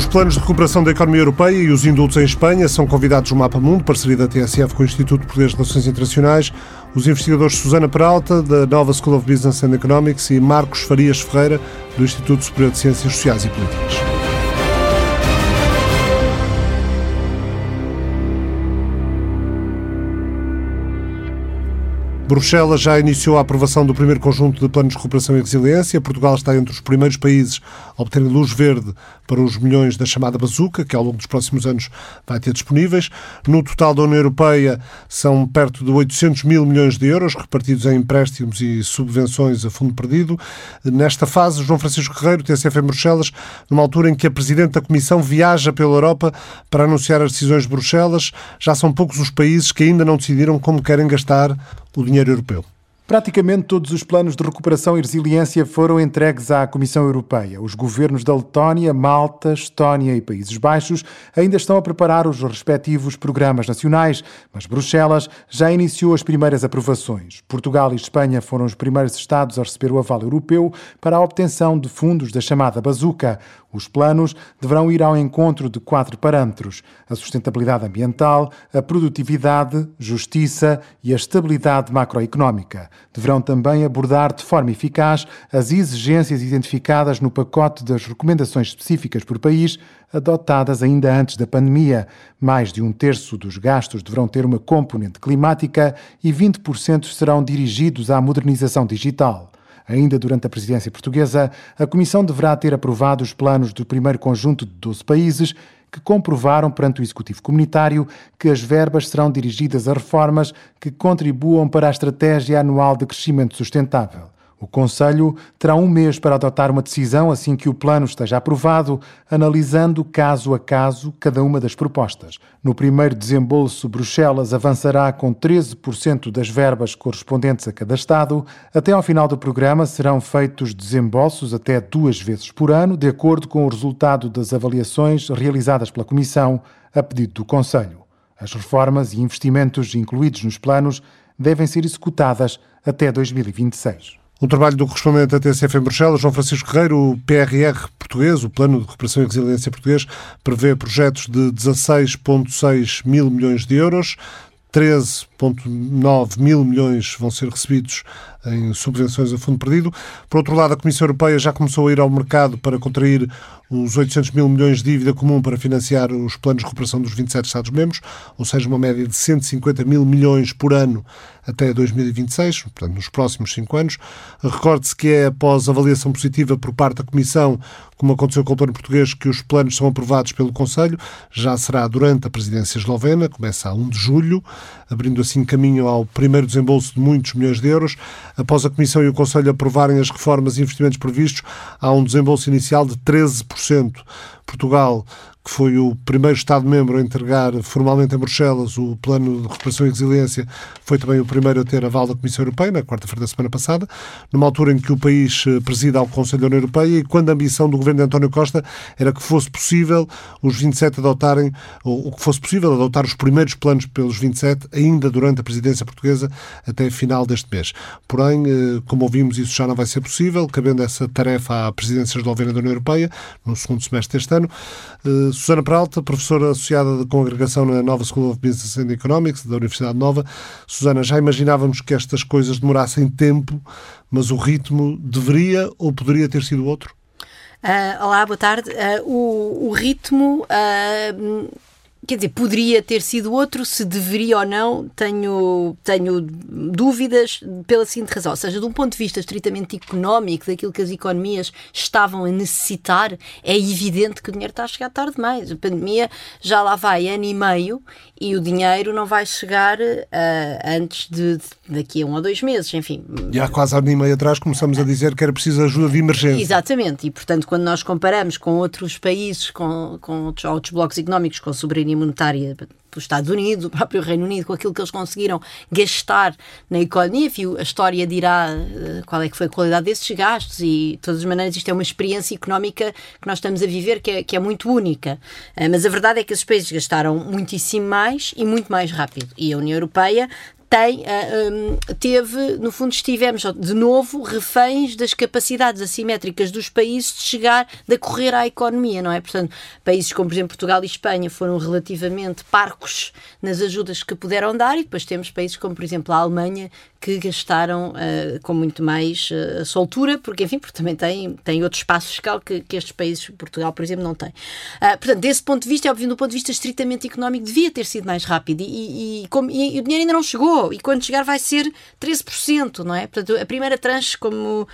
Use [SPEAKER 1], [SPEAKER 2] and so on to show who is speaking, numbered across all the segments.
[SPEAKER 1] Os planos de recuperação da economia europeia e os indultos em Espanha são convidados no Mapa Mundo, parceria da TSF com o Instituto Português de Relações Internacionais. Os investigadores Susana Peralta, da Nova School of Business and Economics, e Marcos Farias Ferreira, do Instituto Superior de Ciências Sociais e Políticas. Bruxelas já iniciou a aprovação do primeiro conjunto de planos de recuperação e resiliência. Portugal está entre os primeiros países a obter luz verde para os milhões da chamada bazuca, que ao longo dos próximos anos vai ter disponíveis. No total da União Europeia são perto de 800 mil milhões de euros, repartidos em empréstimos e subvenções a fundo perdido. Nesta fase, João Francisco Guerreiro, TSF em Bruxelas, numa altura em que a Presidente da Comissão viaja pela Europa para anunciar as decisões de Bruxelas, já são poucos os países que ainda não decidiram como querem gastar o dinheiro europeu.
[SPEAKER 2] Praticamente todos os planos de recuperação e resiliência foram entregues à Comissão Europeia. Os governos da Letónia, Malta, Estónia e Países Baixos ainda estão a preparar os respectivos programas nacionais, mas Bruxelas já iniciou as primeiras aprovações. Portugal e Espanha foram os primeiros Estados a receber o aval europeu para a obtenção de fundos da chamada bazuca. Os planos deverão ir ao encontro de quatro parâmetros: a sustentabilidade ambiental, a produtividade, justiça e a estabilidade macroeconómica. Deverão também abordar de forma eficaz as exigências identificadas no pacote das recomendações específicas por país, adotadas ainda antes da pandemia. Mais de um terço dos gastos deverão ter uma componente climática e 20% serão dirigidos à modernização digital. Ainda durante a presidência portuguesa, a Comissão deverá ter aprovado os planos do primeiro conjunto de 12 países que comprovaram perante o Executivo Comunitário que as verbas serão dirigidas a reformas que contribuam para a Estratégia Anual de Crescimento Sustentável. O Conselho terá um mês para adotar uma decisão assim que o plano esteja aprovado, analisando caso a caso cada uma das propostas. No primeiro desembolso, Bruxelas avançará com 13% das verbas correspondentes a cada Estado. Até ao final do programa serão feitos desembolsos até duas vezes por ano, de acordo com o resultado das avaliações realizadas pela Comissão, a pedido do Conselho. As reformas e investimentos incluídos nos planos devem ser executadas até 2026.
[SPEAKER 1] O trabalho do correspondente da TCF em Bruxelas, João Francisco Guerreiro, o PRR português, o Plano de Recuperação e Resiliência português, prevê projetos de 16,6 mil milhões de euros. 13,9 mil milhões vão ser recebidos em subvenções a fundo perdido. Por outro lado, a Comissão Europeia já começou a ir ao mercado para contrair os 800 mil milhões de dívida comum para financiar os planos de recuperação dos 27 Estados-membros, ou seja, uma média de 150 mil milhões por ano até 2026, portanto, nos próximos cinco anos. Recorde-se que é após avaliação positiva por parte da Comissão, como aconteceu com o plano português, que os planos são aprovados pelo Conselho. Já será durante a presidência eslovena, começa a 1 de julho, abrindo assim caminho ao primeiro desembolso de muitos milhões de euros. Após a Comissão e o Conselho aprovarem as reformas e investimentos previstos, há um desembolso inicial de 13%. Portugal que foi o primeiro Estado-membro a entregar formalmente em Bruxelas o plano de recuperação e resiliência, foi também o primeiro a ter aval da Comissão Europeia, na quarta-feira da semana passada, numa altura em que o país eh, presida ao Conselho da União Europeia e quando a ambição do governo de António Costa era que fosse possível os 27 adotarem, ou que fosse possível adotar os primeiros planos pelos 27 ainda durante a presidência portuguesa até final deste mês. Porém, eh, como ouvimos, isso já não vai ser possível, cabendo essa tarefa à presidência eslovena da União Europeia no segundo semestre deste ano. Susana Peralta, professora associada de congregação na Nova School of Business and Economics, da Universidade Nova. Susana, já imaginávamos que estas coisas demorassem tempo, mas o ritmo deveria ou poderia ter sido outro?
[SPEAKER 3] Uh, olá, boa tarde. Uh, o, o, ritmo uh, quer dizer, poderia ter sido outro, se deveria ou não, tenho, tenho dúvidas pela seguinte razão. Ou seja, de um ponto de vista estritamente económico, daquilo que as economias estavam a necessitar, é evidente que o dinheiro está a chegar tarde demais. A pandemia já lá vai ano e meio e o dinheiro não vai chegar uh, antes de, de, daqui a um ou dois meses, enfim.
[SPEAKER 1] E há quase ano e meio atrás começamos a dizer que era preciso ajuda de emergência.
[SPEAKER 3] Exatamente, e portanto, quando nós comparamos com outros países, com, com outros, outros blocos económicos, com soberania soberania monetária dos Estados Unidos, o próprio Reino Unido, com aquilo que eles conseguiram gastar na economia. A história dirá uh, qual é que foi a qualidade desses gastos e, de todas as maneiras, isto é uma experiência económica que nós estamos a viver que é, que é muito única. Uh, mas a verdade é que esses países gastaram muitíssimo mais e muito mais rápido. E a União Europeia tem, uh, um, teve, no fundo, estivemos de novo reféns das capacidades assimétricas dos países de chegar, de correr à economia, não é? Portanto, países como, por exemplo, Portugal e Espanha foram relativamente parcos nas ajudas que puderam dar e depois temos países como, por exemplo, a Alemanha, que gastaram uh, com muito mais uh, soltura, porque, enfim, porque também tem, tem outro espaço fiscal que, que estes países, Portugal, por exemplo, não tem. Uh, portanto, desse ponto de vista, é óbvio, do ponto de vista estritamente económico, devia ter sido mais rápido e, e, e, como, e, o dinheiro ainda não chegou, e quando chegar vai ser 13%, não é? Portanto, a primeira tranche, como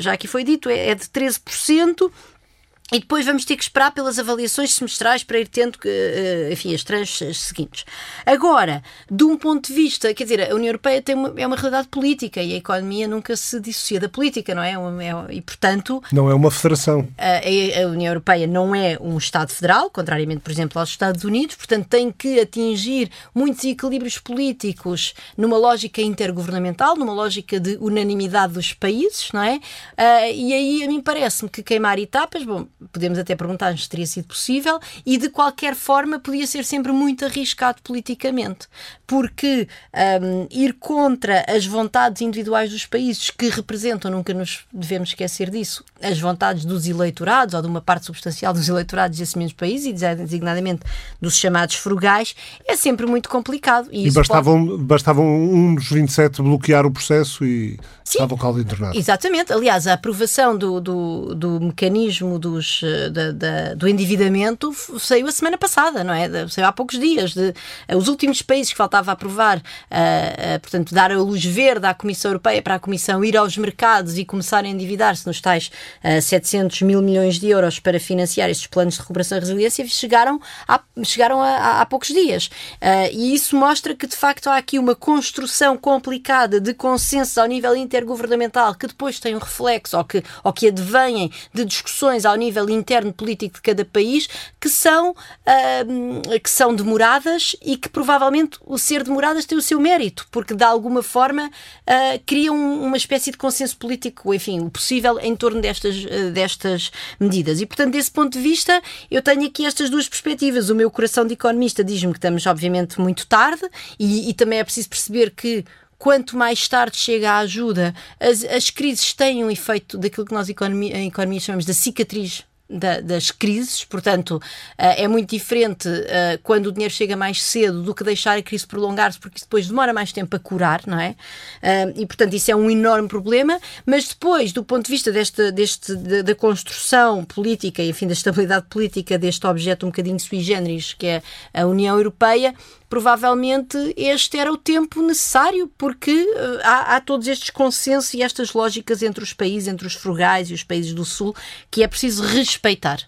[SPEAKER 3] já aqui foi dito, é, é de 13%. E depois vamos ter que esperar pelas avaliações semestrais para ir tendo, eh, enfim, as tranches seguintes. Agora, de um ponto de vista, quer dizer, a União Europeia tem uma, é uma realidade política e a economia nunca se dissocia da política, não é? é e, portanto...
[SPEAKER 1] Não é uma federação.
[SPEAKER 3] A, a, União Europeia não é um Estado federal, contrariamente, por exemplo, aos Estados Unidos, portanto tem que atingir muitos equilíbrios políticos numa lógica intergovernamental, numa lógica de unanimidade dos países, não é? Uh, e aí a mim parece-me que queimar etapas, bom, podemos até perguntar-nos se teria sido possível, e de qualquer forma podia ser sempre muito arriscado politicamente, porque um, ir contra as vontades individuais dos países que representam, nunca nos devemos esquecer disso, as vontades dos eleitorados ou de uma parte substancial dos eleitorados desses mesmos países, e designadamente dos chamados frugais, é sempre muito complicado.
[SPEAKER 1] E, e bastavam, pode... bastavam um dos 27 bloquear o processo e Sim, estava o caldo internado.
[SPEAKER 3] Exatamente. Aliás, a aprovação do, do, do mecanismo dos eh, da, da, do endividamento saiu a semana passada, não é? Saiu há poucos dias. De, uh, os últimos países que faltava aprovar, uh, portanto, dar a luz verde à Comissão Europeia para a Comissão ir aos mercados e começar a endividar-se nos tais 700 mil milhões de euros para financiar estes planos de recuperação e resiliência, chegaram, a, chegaram a, a, há poucos dias. e isso mostra que, de facto, há aqui uma construção complicada de consensos ao nível intergovernamental que depois tem um reflexo ou que, ou que advêm de discussões ao nível interno político de cada país que são, uh, que são demoradas e que provavelmente o ser demoradas tem o seu mérito, porque de alguma forma uh, criam uma espécie de consenso político, enfim, o possível em torno destas, uh, destas medidas. E portanto, desse ponto de vista, eu tenho aqui estas duas perspectivas. O meu coração de economista diz-me que estamos, obviamente, muito tarde e, e também é preciso perceber que quanto mais tarde chega a ajuda, as, as crises têm um efeito daquilo que nós economia, em economia chamamos de cicatriz da, das crises, portanto, uh, é muito diferente uh, quando o dinheiro chega mais cedo do que deixar a crise prolongar-se, porque isso depois demora mais tempo a curar, não é? Uh, e, portanto, isso é um enorme problema, mas depois, do ponto de vista deste, deste, da, da construção política e, enfim, da estabilidade política deste objeto um bocadinho sui generis, que é a União Europeia, provavelmente este era o tempo necessário, porque uh, há, há, todos estes consensos e estas lógicas entre os países, entre os frugais e os países do Sul, que é preciso respeitar.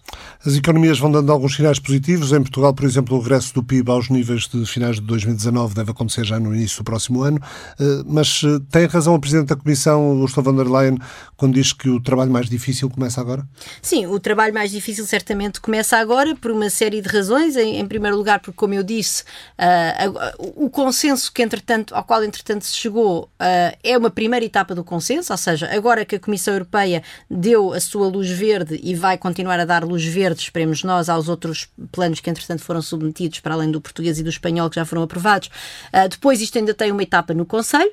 [SPEAKER 1] As economias vão dando alguns sinais positivos. Em Portugal, por exemplo, o regresso do PIB aos níveis de finais de 2019 deve acontecer já no início do próximo ano. Uh, mas uh, tem razão a Presidente da Comissão, Ursula von der Leyen, quando diz que o trabalho mais difícil começa agora?
[SPEAKER 3] Sim, o trabalho mais difícil certamente começa agora por uma série de razões. Em, em primeiro lugar, porque, como eu disse, Uh, o consenso que, entretanto, ao qual, entretanto, se chegou uh, é uma primeira etapa do consenso, ou seja, agora que a Comissão Europeia deu a sua luz verde e vai continuar a dar luz verde, esperemos nós, aos outros planos que, entretanto, foram submetidos, para além do português e do espanhol, que já foram aprovados. Uh, depois, isto ainda tem uma etapa no Conselho,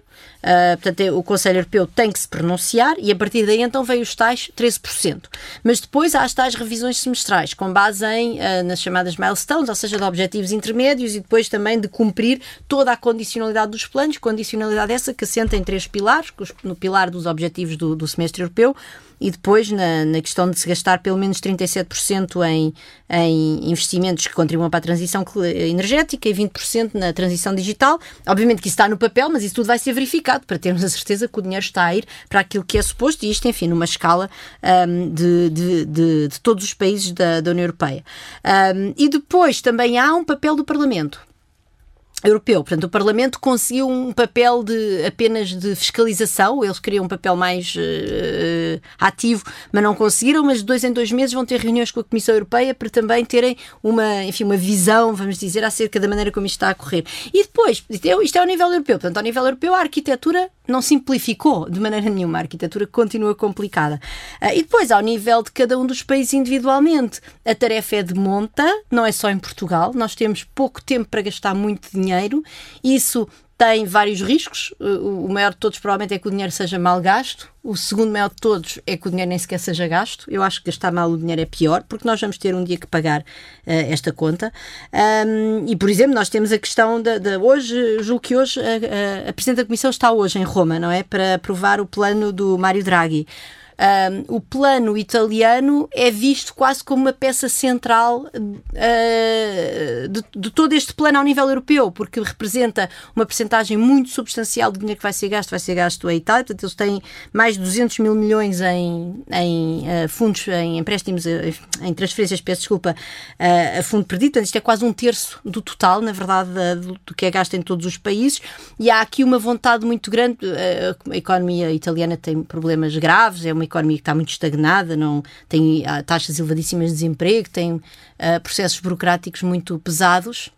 [SPEAKER 3] portanto, é, o Conselho Europeu tem que se pronunciar e, a partir daí, então, veio os tais 13%. Mas depois há as tais revisões semestrais, com base em, nas chamadas milestones, ou seja, de objetivos intermédios e depois também também de cumprir toda a condicionalidade dos planos, condicionalidade essa que assenta em três pilares, no pilar dos objetivos do, do semestre europeu, e depois na, na, questão de se gastar pelo menos 37% em, em investimentos que contribuam para a transição energética e 20% na transição digital. Obviamente que isso está no papel, mas isso tudo vai ser verificado para termos a certeza que o dinheiro está a ir para aquilo que é suposto, e isto, enfim, numa escala um, de, de, de, de, todos os países da, da União Europeia. Um, e depois também há um papel do Parlamento europeu. Portanto, o Parlamento conseguiu um papel de apenas de fiscalização, eles queriam um papel mais uh, ativo, mas não conseguiram, mas de dois em dois meses vão ter reuniões com a Comissão Europeia para também terem uma, enfim, uma visão, vamos dizer, acerca da maneira como isto está a correr. E depois, isto é, isto é ao nível europeu, portanto, ao nível europeu a arquitetura não simplificou de maneira nenhuma, a arquitetura continua complicada. Uh, e depois, ao nível de cada um dos países individualmente, a tarefa é de monta, não é só em Portugal, nós temos pouco tempo para gastar muito dinheiro, isso tem vários riscos. O maior de todos, provavelmente, é que o dinheiro seja mal gasto. O segundo maior de todos é que o dinheiro nem sequer seja gasto. Eu acho que gastar mal o dinheiro é pior, porque nós vamos ter um dia que pagar uh, esta conta. Um, e, por exemplo, nós temos a questão de hoje, julgo que hoje, a, a, a Presidente da Comissão está hoje em Roma, não é? Para aprovar o plano do Mário Draghi. Um, o plano italiano é visto quase como uma peça central uh, de, de, todo este plano ao nível europeu, porque representa uma percentagem muito substancial do dinheiro que vai ser gasto, vai ser gasto a Itália, portanto eles têm mais de 200 mil milhões em, em uh, fundos, em empréstimos, uh, em transferências, peço desculpa, a fundo perdido, portanto isto é quase um terço do total, na verdade, do, do, que é gasto em todos os países, e há aqui uma vontade muito grande, a economia italiana tem problemas graves, é uma economia que está muito estagnada, não tem taxas elevadíssimas de desemprego, tem uh, processos burocráticos muito pesados.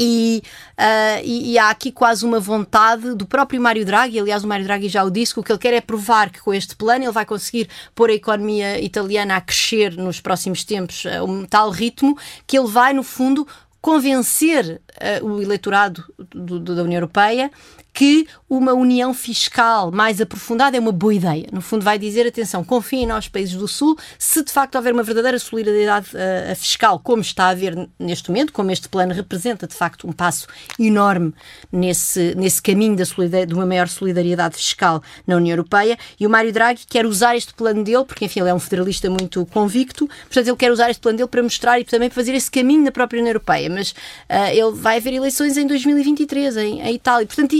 [SPEAKER 3] E, uh, e, e, há aqui quase uma vontade do próprio Mário Draghi, aliás, o Mário Draghi já o disse, que o que ele quer é provar que com este plano ele vai conseguir pôr a economia italiana a crescer nos próximos tempos a um tal ritmo que ele vai, no fundo, convencer uh, o eleitorado do, do, da União Europeia que uma união fiscal mais aprofundada é uma boa ideia. No fundo, vai dizer: atenção, confiem nós, países do Sul, se de facto houver uma verdadeira solidariedade uh, fiscal, como está a haver neste momento, como este plano representa de facto um passo enorme nesse, nesse caminho da de uma maior solidariedade fiscal na União Europeia. E o Mário Draghi quer usar este plano dele, porque enfim, ele é um federalista muito convicto, portanto, ele quer usar este plano dele para mostrar e também para fazer esse caminho na própria União Europeia. Mas uh, ele vai haver eleições em 2023 em, em Itália. Portanto,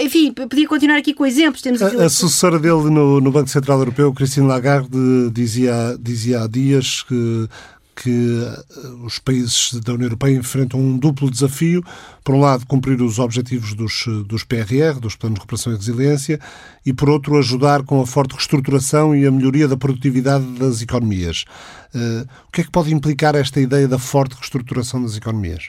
[SPEAKER 3] enfim, podia continuar aqui com exemplos. Temos
[SPEAKER 1] a, a assessora dele no, no, Banco Central Europeu, Christine Lagarde, dizia, dizia há dias que que eh, os países da União Europeia enfrentam um duplo desafio. Por um lado, cumprir os objetivos dos, dos PRR, dos Planos de Recuperação e Resiliência, e por outro, ajudar com a forte reestruturação e a melhoria da produtividade das economias. Uh, o que é que pode implicar esta ideia da forte reestruturação das economias?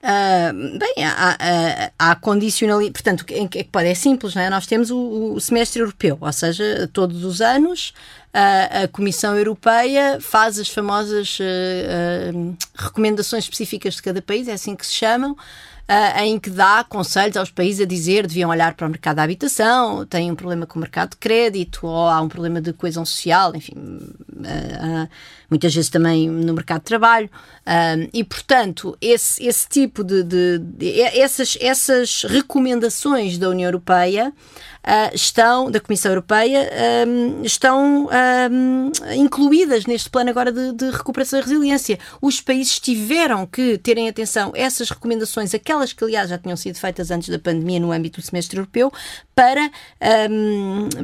[SPEAKER 3] Uh, bem, há, há, há condicionalidade, portanto, em que pode, é simples, não é? Nós temos o, o, semestre europeu, ou seja, todos os anos a, a Comissão Europeia faz as famosas uh, uh, recomendações específicas de cada país, é assim que se chamam, uh, em que dá conselhos aos países a dizer deviam olhar para o mercado da habitação, têm um problema com o mercado de crédito, ou há um problema de coesão social, enfim, uh, muitas vezes também no mercado de trabalho. e, portanto, esse, esse tipo de, de, de, essas, essas recomendações da União Europeia uh, estão, da Comissão Europeia, estão incluídas neste plano agora de, de, recuperação e resiliência. Os países tiveram que terem atenção a essas recomendações, aquelas que, aliás, já tinham sido feitas antes da pandemia no âmbito do semestre europeu, para,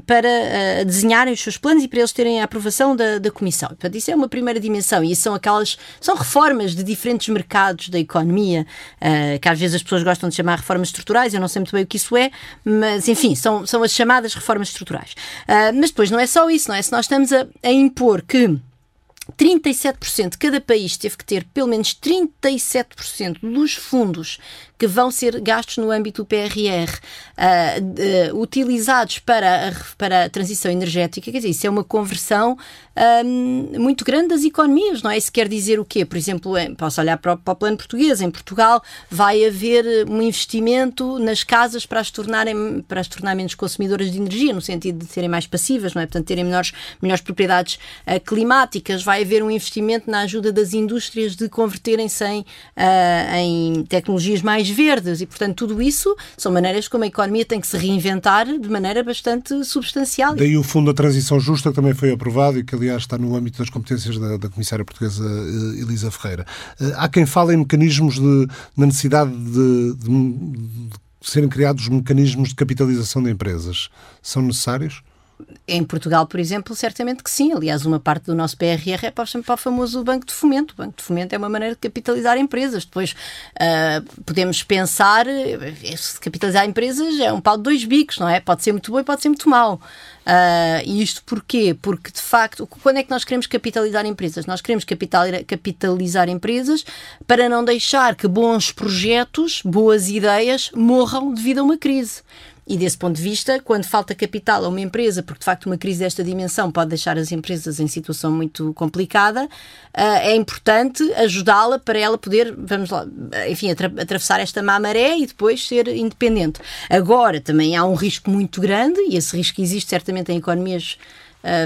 [SPEAKER 3] para uh, desenharem os seus planos e para eles terem a aprovação da, da Comissão. Portanto, isso é uma primeira dimensão e são aquelas, são reformas de diferentes mercados da economia, uh, que às vezes as pessoas gostam de chamar reformas estruturais, eu não sei muito bem o que isso é, mas enfim, são, são as chamadas reformas estruturais. Uh, mas depois não é só isso, não é? Se nós estamos a, a impor que 37% de cada país teve que ter pelo menos 37% dos fundos que vão ser gastos no âmbito do PRR uh, uh, utilizados para a, para a transição energética. Quer dizer, isso é uma conversão um, muito grande das economias, não é? Isso quer dizer o quê? Por exemplo, posso olhar para o, para o, plano português. Em Portugal vai haver um investimento nas casas para as tornarem para as tornar menos consumidoras de energia, no sentido de serem mais passivas, não é? Portanto, terem menores, melhores propriedades uh, climáticas. Vai haver um investimento na ajuda das indústrias de converterem-se em, uh, em tecnologias mais verdes e, portanto, tudo isso são maneiras como a economia tem que se reinventar de maneira bastante substancial.
[SPEAKER 1] Daí o Fundo da Transição Justa que também foi aprovado e que, aliás, está no âmbito das competências da, da Comissária Portuguesa eh, Elisa Ferreira. Eh, há quem fale em mecanismos de, na necessidade de, de, de serem criados mecanismos de capitalização de empresas. São necessários?
[SPEAKER 3] Em Portugal, por exemplo, certamente que sim. Aliás, uma parte do nosso PRR é para, o famoso Banco de Fomento. O Banco de Fomento é uma maneira de capitalizar empresas. Depois uh, podemos pensar, capitalizar empresas é um pau de dois bicos, não é? Pode ser muito bom e pode ser muito mau. Uh, e isto porquê? Porque, de facto, quando é que nós queremos capitalizar empresas? Nós queremos capitalizar empresas para não deixar que bons projetos, boas ideias, morram devido a uma crise. E desse ponto de vista, quando falta capital a uma empresa, porque de facto uma crise desta dimensão pode deixar as empresas em situação muito complicada, é importante ajudá-la para ela poder, vamos lá, enfim, atravessar esta má maré e depois ser independente. Agora, também há um risco muito grande, e esse risco existe certamente em economias,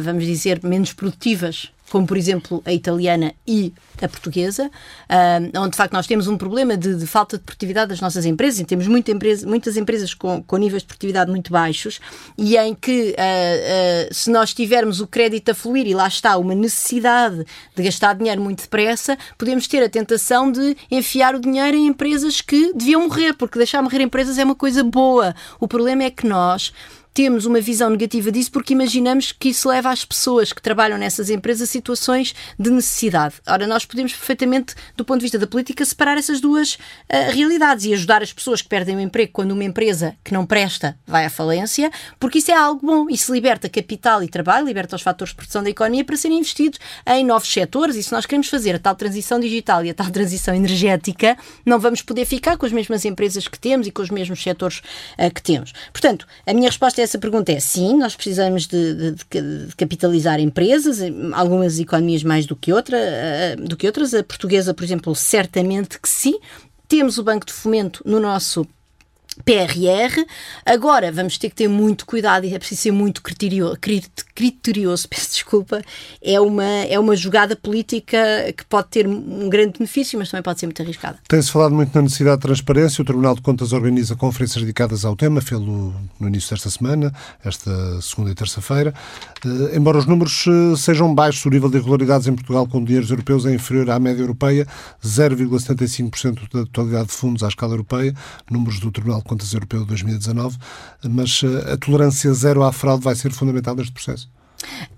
[SPEAKER 3] vamos dizer, menos produtivas como por exemplo a italiana e a portuguesa, uh, onde de facto nós temos um problema de, de, falta de produtividade das nossas empresas, e temos muita empresa, muitas empresas com, com, níveis de produtividade muito baixos, e em que uh, uh, se nós tivermos o crédito a fluir e lá está uma necessidade de gastar dinheiro muito depressa, podemos ter a tentação de enfiar o dinheiro em empresas que deviam morrer, porque deixar morrer empresas é uma coisa boa. O problema é que nós temos uma visão negativa disso porque imaginamos que isso leva as pessoas que trabalham nessas empresas a situações de necessidade. Ora, nós podemos perfeitamente, do ponto de vista da política, separar essas duas uh, realidades e ajudar as pessoas que perdem o emprego quando uma empresa que não presta vai à falência, porque isso é algo bom. Isso liberta capital e trabalho, liberta os fatores de produção da economia para serem investidos em novos setores. E se nós queremos fazer a tal transição digital e a tal transição energética, não vamos poder ficar com as mesmas empresas que temos e com os mesmos setores uh, que temos. Portanto, a minha resposta a essa pergunta é sim, nós precisamos de, de, de, capitalizar empresas, algumas economias mais do que, outra, eh, do que outras. A portuguesa, por exemplo, certamente que sim. Temos o Banco de Fomento no nosso PRR. Agora vamos ter que ter muito cuidado e é preciso ser muito criterioso, criterioso, peço desculpa. É uma, é uma jogada política que pode ter um grande benefício, mas também pode ser muito arriscada.
[SPEAKER 1] Tem-se falado muito na necessidade de transparência. O Tribunal de Contas organiza conferências dedicadas ao tema, fê-lo no início desta semana, esta segunda e terça-feira. Uh, embora os números uh, sejam baixos, o nível de irregularidades em Portugal com dinheiros europeus é inferior à média europeia, 0,75% da totalidade de fundos à escala europeia, números do Tribunal Contas Europeu de 2019, mas eh, a tolerância zero à fraude vai ser fundamental neste processo?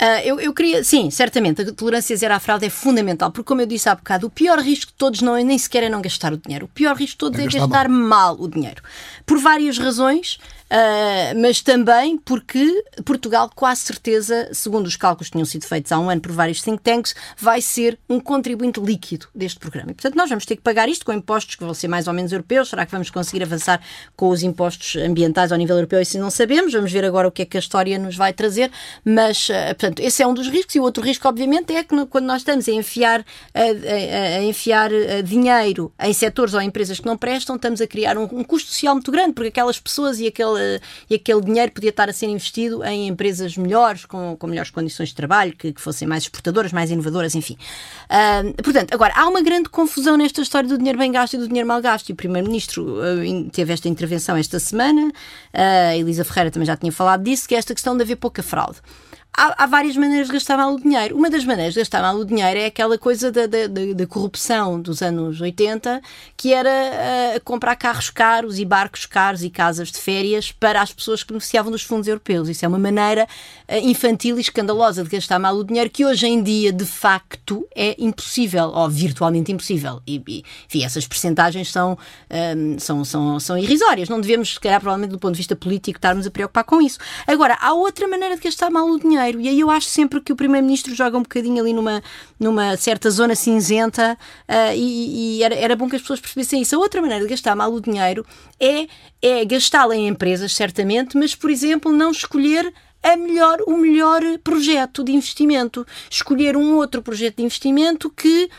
[SPEAKER 3] Uh, eu, eu queria, sim, certamente, a tolerância zero à fraude é fundamental, porque, como eu disse há bocado, o pior risco de todos não é nem sequer é não gastar o dinheiro. O pior risco de todos é, é gastar, mal. mal o dinheiro. Por várias razões, Uh, mas também porque Portugal, com a certeza, segundo os cálculos que tinham sido feitos há um ano por vários think tanks, vai ser um contribuinte líquido deste programa. E, portanto, nós vamos ter que pagar isto com impostos que vão ser mais ou menos europeus. Será que vamos conseguir avançar com os impostos ambientais ao nível europeu? Isso não sabemos. Vamos ver agora o que é que a história nos vai trazer. Mas, uh, portanto, esse é um dos riscos. E o outro risco, obviamente, é que no, quando nós estamos a enfiar, a, a, a enfiar uh, dinheiro em setores ou em empresas que não prestam, estamos a criar um, um custo social muito grande, porque aquelas pessoas e aquele e aquele dinheiro podia estar a ser investido em empresas melhores, com, com melhores condições de trabalho, que, que fossem mais exportadoras, mais inovadoras, enfim. Uh, portanto, agora, há uma grande confusão nesta história do dinheiro bem gasto e do dinheiro mal gasto, e o Primeiro-Ministro uh, teve esta intervenção esta semana, uh, a Elisa Ferreira também já tinha falado disso, que é esta questão de haver pouca fraude há, há, várias maneiras de gastar mal o dinheiro. Uma das maneiras de gastar mal o dinheiro é aquela coisa da, da, da, da corrupção dos anos 80, que era uh, comprar carros caros e barcos caros e casas de férias para as pessoas que beneficiavam dos fundos europeus. Isso é uma maneira uh, infantil e escandalosa de gastar mal o dinheiro que hoje em dia, de facto, é impossível, ou virtualmente impossível. E, e enfim, essas percentagens são, um, são, são, são irrisórias. Não devemos, se calhar, provavelmente do ponto de vista político, estarmos a preocupar com isso. Agora, há outra maneira de gastar mal o dinheiro dinheiro. E aí eu acho sempre que o Primeiro-Ministro joga um bocadinho ali numa, numa certa zona cinzenta uh, e, e era, era bom que as pessoas percebessem isso. A outra maneira de gastar mal o dinheiro é, é gastá-lo em empresas, certamente, mas, por exemplo, não escolher a melhor, o melhor projeto de investimento. Escolher um outro projeto de investimento que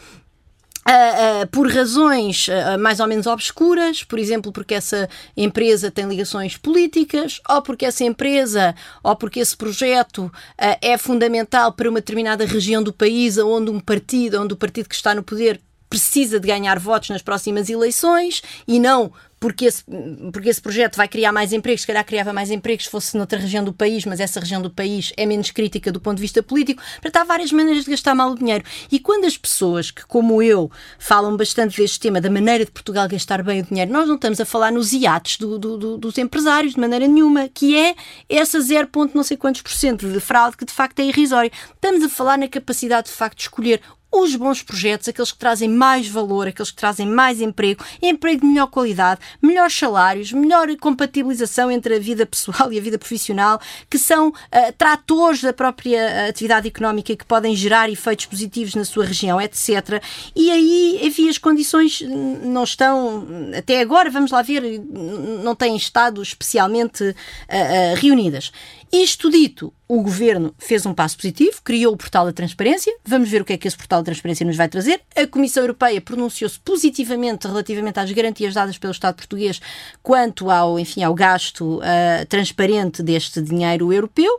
[SPEAKER 3] Uh, uh, por razões uh, mais ou menos obscuras, por exemplo, porque essa empresa tem ligações políticas, ou porque essa empresa, ou porque esse projeto é fundamental para uma determinada região do país, onde um partido, onde o partido que está no poder precisa de ganhar votos nas próximas eleições e não porque esse, porque esse projeto vai criar mais empregos, se calhar criava mais empregos se fosse noutra região do país, mas essa região do país é menos crítica do ponto de vista político. Para há várias maneiras de gastar mal o dinheiro. E quando as pessoas que, como eu, falam bastante deste tema, da maneira de Portugal gastar bem o dinheiro, nós não estamos a falar nos iates do, do, do, dos empresários de maneira nenhuma, que é essa 0, não sei quantos por cento de fraude que de facto é irrisória. Estamos a falar na capacidade de facto de escolher os bons projetos, aqueles que trazem mais valor, aqueles que trazem mais emprego, emprego de melhor qualidade, melhores salários, melhor compatibilização entre a vida pessoal e a vida profissional, que são uh, tratores da própria eh, atividade económica e que podem gerar efeitos positivos na sua região, etc. E aí, enfim, as condições não estão, até agora, vamos lá ver, não têm estado especialmente uh, uh, reunidas. Isto dito, o governo fez um passo positivo, criou o portal da transparência. Vamos ver o que é que esse portal da transparência nos vai trazer. A Comissão Europeia pronunciou-se positivamente relativamente às garantias dadas pelo Estado português quanto ao, enfim, ao gasto uh, transparente deste dinheiro europeu.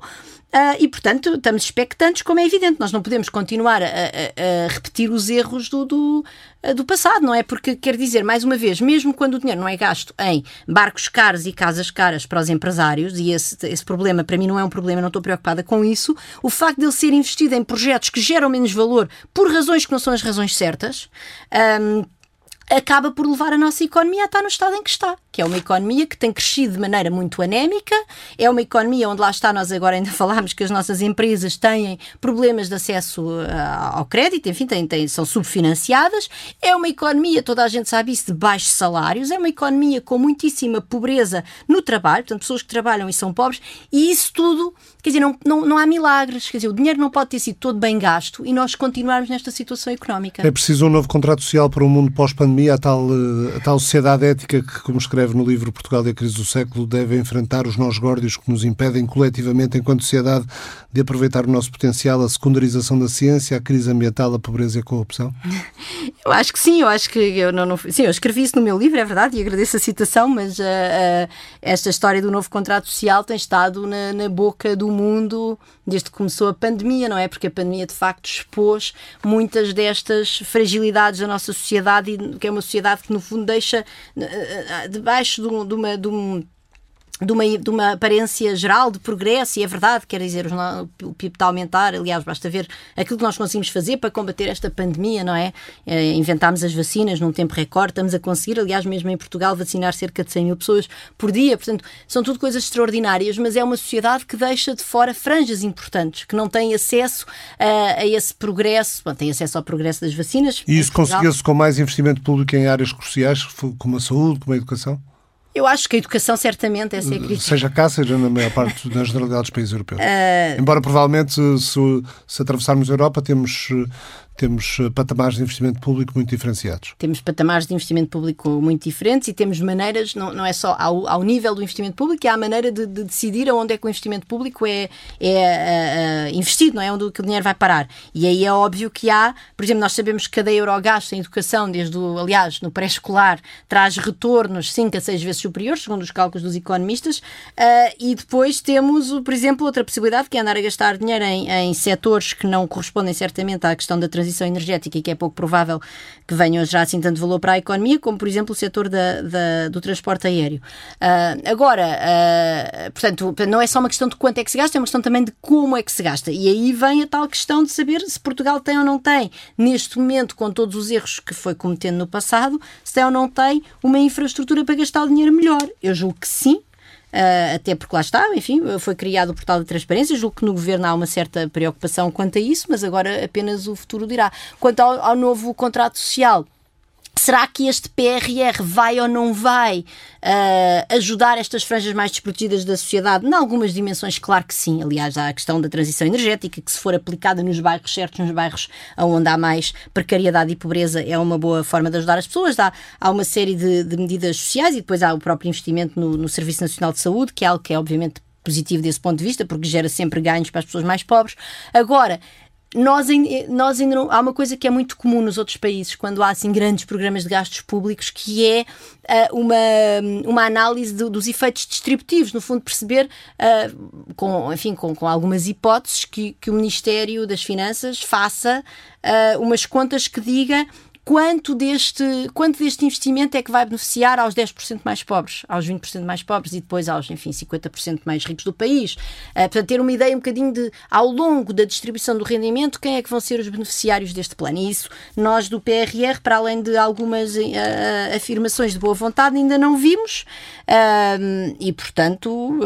[SPEAKER 3] Uh, e, portanto, estamos expectantes, como é evidente. Nós não podemos continuar a, a, a repetir os erros do, do, do, passado, não é? Porque, quer dizer, mais uma vez, mesmo quando o dinheiro não é gasto em barcos caros e casas caras para os empresários, e esse, esse problema para mim não é um problema, não estou preocupada com isso, o facto de ele ser investido em projetos que geram menos valor por razões que não são as razões certas. Um, acaba por levar a nossa economia a estar no estado em que está, que é uma economia que tem crescido de maneira muito anémica, é uma economia onde lá está, nós agora ainda falámos que as nossas empresas têm problemas de acesso uh, ao crédito, enfim, têm, têm, são subfinanciadas, é uma economia, toda a gente sabe isso, de baixos salários, é uma economia com muitíssima pobreza no trabalho, portanto, pessoas que trabalham e são pobres, e isso tudo, quer dizer, não, não, não há milagres, quer dizer, o dinheiro não pode ter sido todo bem gasto e nós continuarmos nesta situação económica.
[SPEAKER 1] É preciso um novo contrato social para um mundo pós-pandemia a tal, eh, a tal sociedade ética que, como escreve no livro Portugal e a Crise do Século, deve enfrentar os nós górdios que nos impedem coletivamente, enquanto sociedade, de aproveitar o nosso potencial, a secundarização da ciência, a crise ambiental, a pobreza e a corrupção?
[SPEAKER 3] Eu acho que sim, eu acho que eu não, não sim, eu escrevi isso no meu livro, é verdade, e agradeço a citação, mas uh, uh, esta história do novo contrato social tem estado na, na boca do mundo desde que começou a pandemia, não é? Porque a pandemia de facto expôs muitas destas fragilidades da nossa sociedade, que é uma sociedade que no fundo deixa eh, eh, debaixo de, uma, de um de uma, de uma aparência geral de progresso, e é verdade, quer dizer, o PIB está a aumentar, aliás, basta ver aquilo que nós conseguimos fazer para combater esta pandemia, não é? é inventámos as vacinas num tempo recorde, estamos a conseguir, aliás, mesmo em Portugal, vacinar cerca de 100 mil pessoas por dia, portanto, são tudo coisas extraordinárias, mas é uma sociedade que deixa de fora franjas importantes, que não tem acesso a, a esse progresso, bom, tem acesso ao progresso das vacinas.
[SPEAKER 1] E isso conseguia-se com mais investimento público em áreas cruciais, como a saúde, como a educação?
[SPEAKER 3] Eu acho que a educação, certamente, essa é a crítica.
[SPEAKER 1] Seja cá, seja na maior parte, na generalidade dos países europeus. Uh... Embora, provavelmente, se, se atravessarmos a Europa, temos temos eh, patamares de investimento público muito diferenciados.
[SPEAKER 3] Temos patamares de investimento público muito diferentes e temos maneiras, não, não é só ao, ao nível do investimento público, é a maneira de, de, decidir aonde é que o investimento público é, é uh, investido, não é? Onde o, o dinheiro vai parar. E aí é óbvio que há, por exemplo, nós sabemos que cada euro gasto em educação, desde o, aliás, no pré-escolar, traz retornos 5 a 6 vezes superiores, segundo os cálculos dos economistas, uh, e depois temos, por exemplo, outra possibilidade, que é andar a gastar dinheiro em, em setores que não correspondem certamente à questão da transição transição energética e que é pouco provável que venham já assim tanto valor para a economia, como por exemplo o setor da, da do transporte aéreo. Uh, agora, uh, portanto, não é só uma questão de quanto é que se gasta, é uma questão também de como é que se gasta. E aí vem a tal questão de saber se Portugal tem ou não tem, neste momento, com todos os erros que foi cometendo no passado, se tem ou não tem uma infraestrutura para gastar o dinheiro melhor. Eu julgo que sim, uh, até porque lá está, enfim, foi criado o portal de transparência, julgo que no governo há uma certa preocupação quanto a isso, mas agora apenas o futuro dirá. Quanto ao, ao novo contrato social, Será que este PRR vai ou não vai uh, ajudar estas franjas mais desprotegidas da sociedade? Em algumas dimensões, claro que sim. Aliás, há a questão da transição energética, que se for aplicada nos bairros certos, nos bairros onde há mais precariedade e pobreza, é uma boa forma de ajudar as pessoas. Há, há uma série de, de medidas sociais e depois há o próprio investimento no, no Serviço Nacional de Saúde, que é algo que é obviamente positivo desse ponto de vista, porque gera sempre ganhos para as pessoas mais pobres. Agora, nós, nós ainda não, há uma coisa que é muito comum nos outros países, quando há assim grandes programas de gastos públicos, que é uh, uma, uma análise do, dos efeitos distributivos, no fundo perceber, uh, com, enfim, com, com algumas hipóteses, que, que o Ministério das Finanças faça uh, umas contas que diga quanto deste, quanto deste investimento é que vai beneficiar aos 10% mais pobres, aos 20% mais pobres e depois aos, enfim, 50% mais ricos do país. Uh, portanto, ter uma ideia um bocadinho de, ao longo da distribuição do rendimento, quem é que vão ser os beneficiários deste plano. E isso, nós do PRR, para além de algumas uh, afirmações de boa vontade, ainda não vimos uh, e, portanto,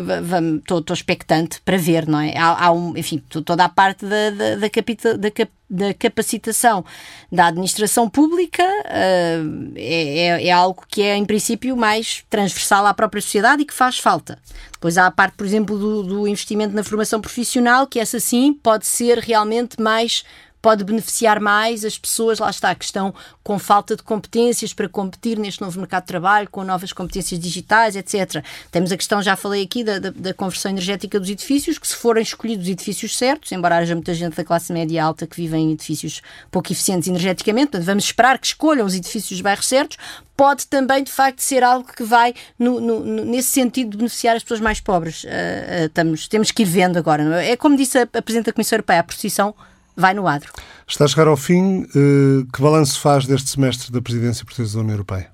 [SPEAKER 3] estou expectante para ver, não é? Há, há um, enfim, toda a parte da, da, da, capital, da cap da capacitação da administração pública uh, é, é, algo que é, em princípio, mais transversal à própria sociedade e que faz falta. Depois há a parte, por exemplo, do, do investimento na formação profissional, que essa sim pode ser realmente mais pode beneficiar mais as pessoas, lá está, que estão com falta de competências para competir neste novo mercado de trabalho, com novas competências digitais, etc. Temos a questão, já falei aqui, da, da, da conversão energética dos edifícios, que se forem escolhidos edifícios certos, embora haja muita gente da classe média alta que vive em edifícios pouco eficientes energeticamente, portanto, vamos esperar que escolham os edifícios dos bairros certos, pode também, de facto, ser algo que vai no, no, nesse sentido de beneficiar as pessoas mais pobres. Uh, uh, estamos, temos que ir vendo agora. É? é como disse a, a Presidente da Comissão Europeia, a procissão vai no adro.
[SPEAKER 1] Está a chegar ao fim. Eh, que balanço faz deste semestre da presidência portuguesa da União Europeia?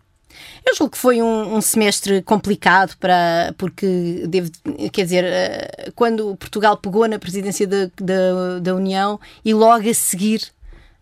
[SPEAKER 3] Eu julgo que foi um, um, semestre complicado para porque devo, quer dizer, eh, quando Portugal pegou na presidência da, da, da União e logo a seguir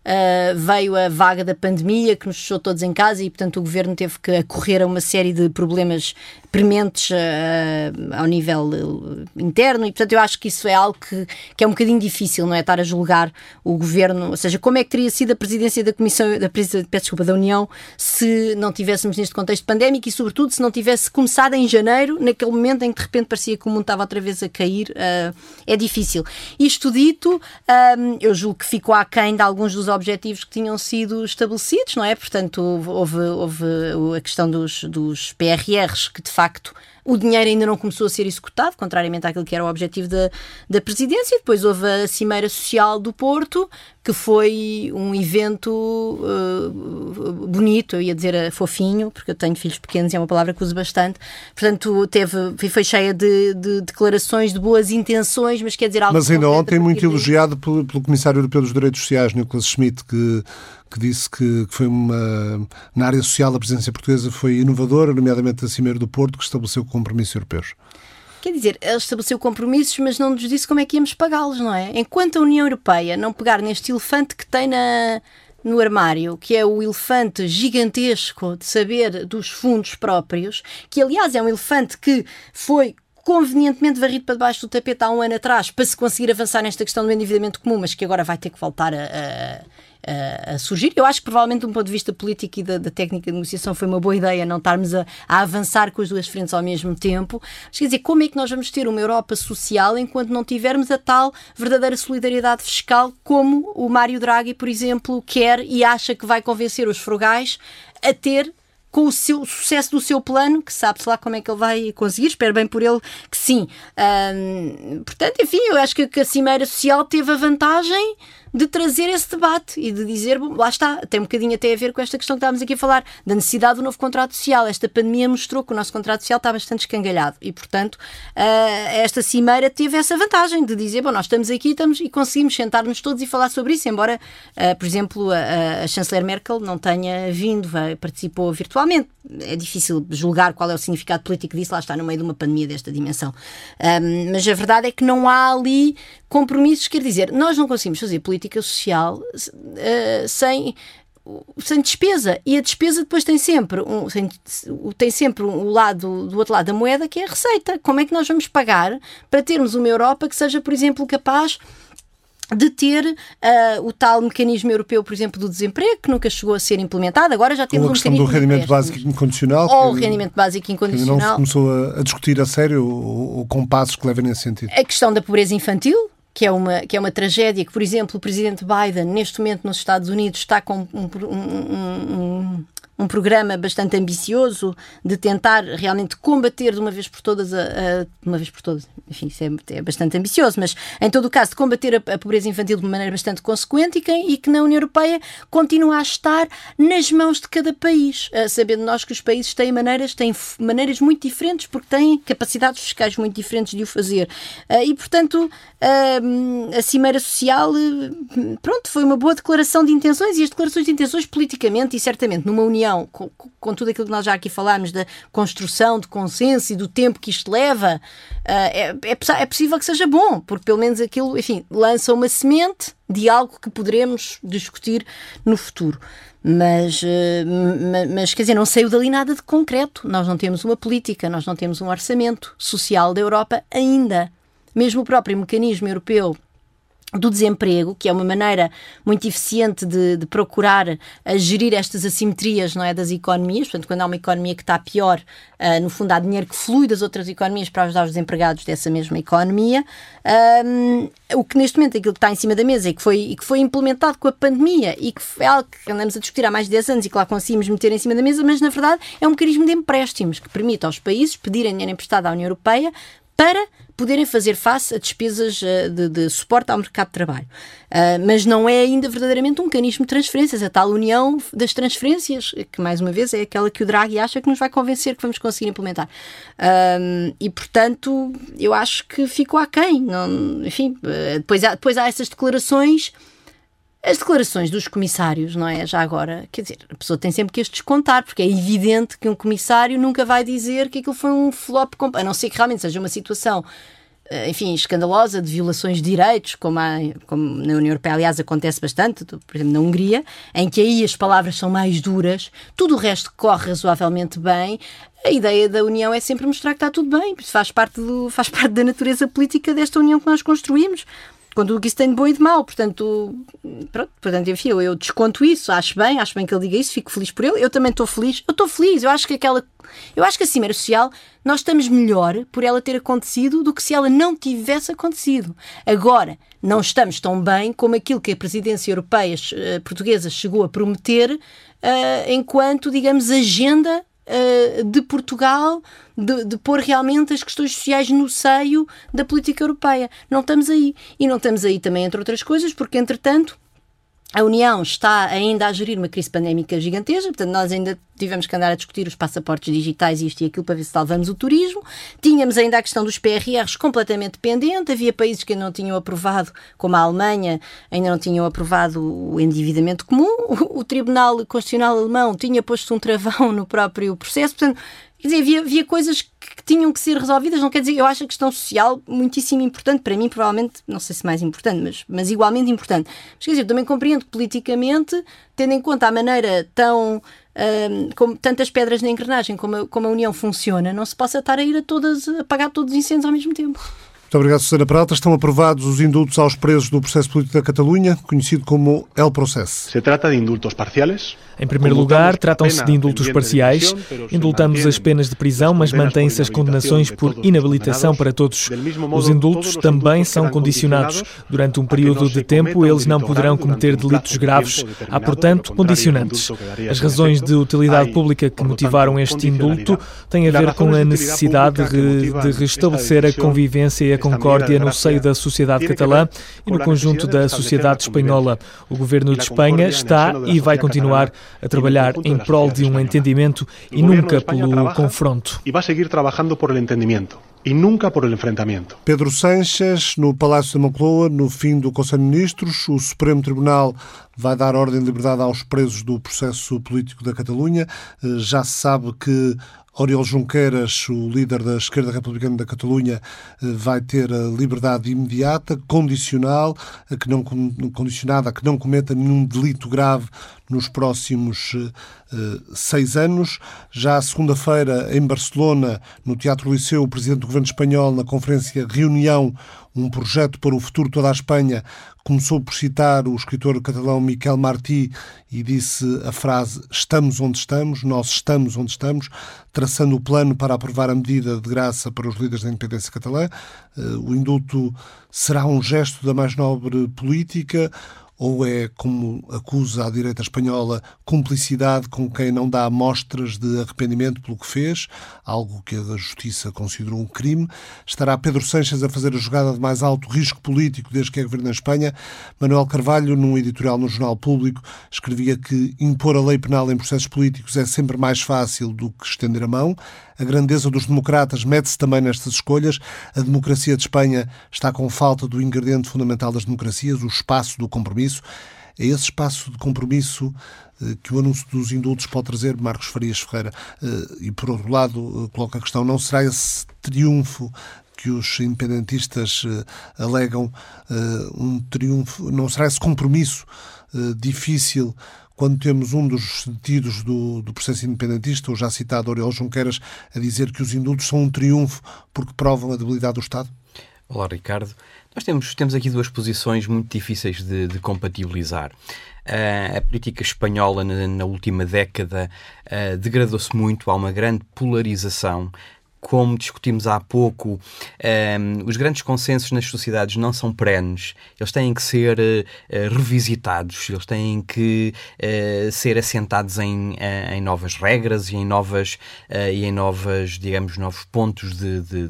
[SPEAKER 3] Uh, veio a vaga da pandemia que nos deixou todos em casa e, portanto, o governo teve que acorrer a uma série de problemas prementes uh, ao nível uh, interno e, portanto, eu acho que isso é algo que, que é um bocadinho difícil, não é? Estar a julgar o governo, ou seja, como é que teria sido a presidência da Comissão, da, presidência, desculpa, da União se não tivéssemos neste contexto pandémico e, sobretudo, se não tivesse começado em janeiro, naquele momento em que de repente parecia que o mundo estava outra vez a cair. é difícil. Isto dito, eu julgo que ficou aquém de alguns dos objetivos que tinham sido estabelecidos, não é? Portanto, houve, houve a questão dos, dos PRRs, que de facto o dinheiro ainda não começou a ser executado, contrariamente àquilo que era o objetivo da, da presidência. Depois houve a Cimeira Social do Porto, que foi um evento uh, bonito, eu ia dizer uh, fofinho, porque eu tenho filhos pequenos e é uma palavra que uso bastante. Portanto, teve, foi cheia de, de declarações de boas intenções, mas quer dizer algo.
[SPEAKER 1] Mas ainda ontem, muito elogiado pelo, pelo Comissário Europeu dos Direitos Sociais, Nicolas Schmidt, que que disse que, que, foi uma. Na área social, a presidência portuguesa foi inovadora, nomeadamente a Cimeira do Porto, que estabeleceu compromissos europeus.
[SPEAKER 3] Quer dizer, ele estabeleceu compromissos, mas não nos disse como é que íamos pagá-los, não é? Enquanto a União Europeia não pegar neste elefante que tem na, no armário, que é o elefante gigantesco de saber dos fundos próprios, que aliás é um elefante que foi convenientemente varrido para debaixo do tapete há um ano atrás para se conseguir avançar nesta questão do endividamento comum, mas que agora vai ter que voltar a, a a, surgir. Eu acho que provavelmente, de um ponto de vista político e da, da técnica de negociação, foi uma boa ideia não estarmos a, a, avançar com as duas frentes ao mesmo tempo. Mas quer dizer, como é que nós vamos ter uma Europa social enquanto não tivermos a tal verdadeira solidariedade fiscal como o Mário Draghi, por exemplo, quer e acha que vai convencer os frugais a ter com o seu sucesso do seu plano, que sabe-se lá como é que ele vai conseguir, espero bem por ele que sim. portanto, enfim, eu acho que a Cimeira Social teve a vantagem de trazer esse debate e de dizer, bom, lá está, tem um bocadinho até a ver com esta questão que estávamos aqui a falar, da necessidade do novo contrato social. Esta pandemia mostrou que o nosso contrato social está bastante escangalhado e, portanto, uh, esta cimeira teve essa vantagem de dizer, bom, nós estamos aqui estamos, e conseguimos sentar-nos todos e falar sobre isso, embora, uh, por exemplo, a, a, chanceler Merkel não tenha vindo, participou virtualmente. É difícil julgar qual é o significado político disso, lá está no meio de uma pandemia desta dimensão. Mas a verdade é que não há ali compromissos, quer dizer, nós não conseguimos fazer política social uh, sem sem despesa e a despesa depois tem sempre um, tem sempre o um lado do outro lado da moeda que é a receita como é que nós vamos pagar para termos uma Europa que seja por exemplo capaz de ter uh, o tal mecanismo europeu, por exemplo, do desemprego, que nunca chegou a ser implementado. Agora já temos
[SPEAKER 1] Ou a questão um do rendimento básico incondicional.
[SPEAKER 3] Ou o rendimento básico incondicional.
[SPEAKER 1] não se começou a, a discutir a sério ou, ou com passos que levem nesse sentido.
[SPEAKER 3] A questão da pobreza infantil, que é, uma, que é uma tragédia, que, por exemplo, o presidente Biden, neste momento nos Estados Unidos, está com um, um, um, um programa bastante ambicioso de tentar realmente combater de uma vez por todas a, a uma vez por todas, enfim, isso é, é, bastante ambicioso, mas em todo o caso de combater a, a pobreza infantil de uma maneira bastante consequente e que, e que, na União Europeia continua a estar nas mãos de cada país, uh, sabendo nós que os países têm maneiras, têm maneiras muito diferentes porque têm capacidades fiscais muito diferentes de o fazer. Uh, e, portanto, uh, a Cimeira Social, pronto, foi uma boa declaração de intenções e as declarações de intenções politicamente e certamente numa União com, com, tudo aquilo que nós já aqui falámos da construção de consenso e do tempo que isto leva, uh, é, é, é, possível que seja bom, porque pelo menos aquilo, enfim, lança uma semente de algo que poderemos discutir no futuro. Mas, uh, mas, quer dizer, não saiu dali nada de concreto. Nós não temos uma política, nós não temos um orçamento social da Europa ainda. Mesmo o próprio mecanismo europeu do desemprego, que é uma maneira muito eficiente de, de, procurar a gerir estas assimetrias não é, das economias. Portanto, quando há uma economia que está pior, uh, no fundo há dinheiro que flui das outras economias para ajudar os desempregados dessa mesma economia. Um, o que neste momento aquilo que está em cima da mesa e que foi, e que foi implementado com a pandemia e que é algo que andamos a discutir há mais de 10 anos e que lá conseguimos meter em cima da mesa, mas na verdade é um mecanismo de empréstimos que permite aos países pedirem dinheiro emprestado à União Europeia para poderem fazer face a despesas uh, de, de, suporte ao mercado de trabalho. Uh, mas não é ainda verdadeiramente um mecanismo de transferências, a tal união das transferências, que mais uma vez é aquela que o Draghi acha que nos vai convencer que vamos conseguir implementar. Uh, e portanto, eu acho que ficou aquém. Não, enfim, depois há, depois há essas declarações as declarações dos comissários, não é? Já agora, quer dizer, a pessoa tem sempre que as descontar, porque é evidente que um comissário nunca vai dizer que aquilo foi um flop, a não ser que realmente seja uma situação, eh, enfim, escandalosa de violações de direitos, como, há, como na União Europeia, aliás, acontece bastante, por exemplo, na Hungria, em que aí as palavras são mais duras, tudo o resto corre razoavelmente bem. A ideia da União é sempre mostrar que está tudo bem, faz parte, do, faz parte da natureza política desta União que nós construímos tudo o isso tem de bom e de mau. Portanto, pronto, portanto enfim, eu, eu, desconto isso, acho bem, acho bem que ele diga isso, fico feliz por ele. Eu também estou feliz, eu estou feliz. Eu acho que aquela. Eu acho que a Cimeira Social, nós estamos melhor por ela ter acontecido do que se ela não tivesse acontecido. Agora, não estamos tão bem como aquilo que a presidência europeia uh, portuguesa chegou a prometer uh, enquanto, digamos, agenda uh, de Portugal de, de pôr realmente as questões sociais no seio da política europeia. Não estamos aí. E não estamos aí também, entre outras coisas, porque, entretanto, a União está ainda a gerir uma crise pandémica gigantesca, portanto, nós ainda tivemos que andar a discutir os passaportes digitais, isto e aquilo, para ver se salvamos o turismo. Tínhamos ainda a questão dos PRRs completamente pendente, havia países que ainda não tinham aprovado, como a Alemanha, ainda não tinham aprovado o endividamento comum. O Tribunal Constitucional Alemão tinha posto um travão no próprio processo, portanto, Quer dizer, havia, havia coisas que, tinham que ser resolvidas, não quer dizer, eu acho a questão social muitíssimo importante, para mim, provavelmente, não sei se mais importante, mas, mas igualmente importante. Mas quer dizer, eu também compreendo que politicamente, tendo em conta a maneira tão. Um, como tantas pedras na engrenagem como a, como a União funciona, não se possa estar a ir a todas, a apagar todos os incêndios ao mesmo tempo.
[SPEAKER 1] Muito obrigado, Susana Peralta. Estão aprovados os indultos aos presos do processo político da Catalunha, conhecido como El Processo.
[SPEAKER 4] Se trata de indultos parciais
[SPEAKER 5] em primeiro lugar, tratam-se de indultos parciais. Indultamos as penas de prisão, mas mantêm-se as condenações por inabilitação para todos. Os indultos também são condicionados. Durante um período de tempo, eles não poderão cometer delitos graves. Há, portanto, condicionantes. As razões de utilidade pública que motivaram este indulto têm a ver com a necessidade de restabelecer a convivência e a concórdia no seio da sociedade catalã e no conjunto da sociedade espanhola. O governo de Espanha está e vai continuar a trabalhar em prol de um entendimento e nunca pelo confronto.
[SPEAKER 4] E vai seguir trabalhando por el entendimiento e nunca por el enfrentamento.
[SPEAKER 1] Pedro Sanches, no Palácio da Moncloa, no fim do Conselho de Ministros, o Supremo Tribunal vai dar ordem de liberdade aos presos do processo político da Catalunha. Eh, já se sabe que Oriol Junqueras, o líder da esquerda republicana da Catalunha, eh, vai ter a liberdade imediata, condicional, a que não, condicionada a que não cometa nenhum delito grave nos próximos uh, seis anos. Já segunda-feira, em Barcelona, no Teatro Liceu, o presidente do governo espanhol, na conferência Reunião, um projeto para o futuro de toda a Espanha, começou por citar o escritor catalão Miquel Martí e disse a frase estamos onde estamos, nós estamos onde estamos, traçando o plano para aprovar a medida de graça para os líderes da independência catalã. Eh, o indulto será um gesto da mais nobre política ou é, como acusa a direita espanhola, cumplicidade com quem não dá amostras de arrependimento pelo que fez, algo que a Justiça considerou um crime? Estará Pedro Sánchez a fazer a jogada de mais alto risco político desde que é governo na Espanha? Manuel Carvalho, num editorial no Jornal Público, escrevia que impor a lei penal em processos políticos é sempre mais fácil do que estender a mão. A grandeza dos democratas mete-se também nestas escolhas. A democracia de Espanha está com falta do ingrediente fundamental das democracias, o espaço do compromisso. É esse espaço de compromisso eh, que o anúncio dos indultos pode trazer, Marcos Farias Ferreira. Eh, e, por outro lado, eh, coloca a questão: não será esse triunfo que os independentistas alegam um triunfo, não será esse compromisso difícil quando temos um dos detidos do, do processo independentista, o já citado Oriol Junqueras, a dizer que os indultos são um triunfo porque provam a debilidade do Estado?
[SPEAKER 6] Olá, Ricardo. Nós temos, temos aqui duas posições muito difíceis de, de compatibilizar. Uh, a política espanhola na, na última década uh, degradou-se muito, há uma grande polarização como discutimos há pouco, um, ehm, os grandes consensos nas sociedades não são perenes, eles têm que ser uh, revisitados, eles têm que uh, ser assentados em, uh, em novas regras e em novas, e em novas digamos, novos pontos de, de,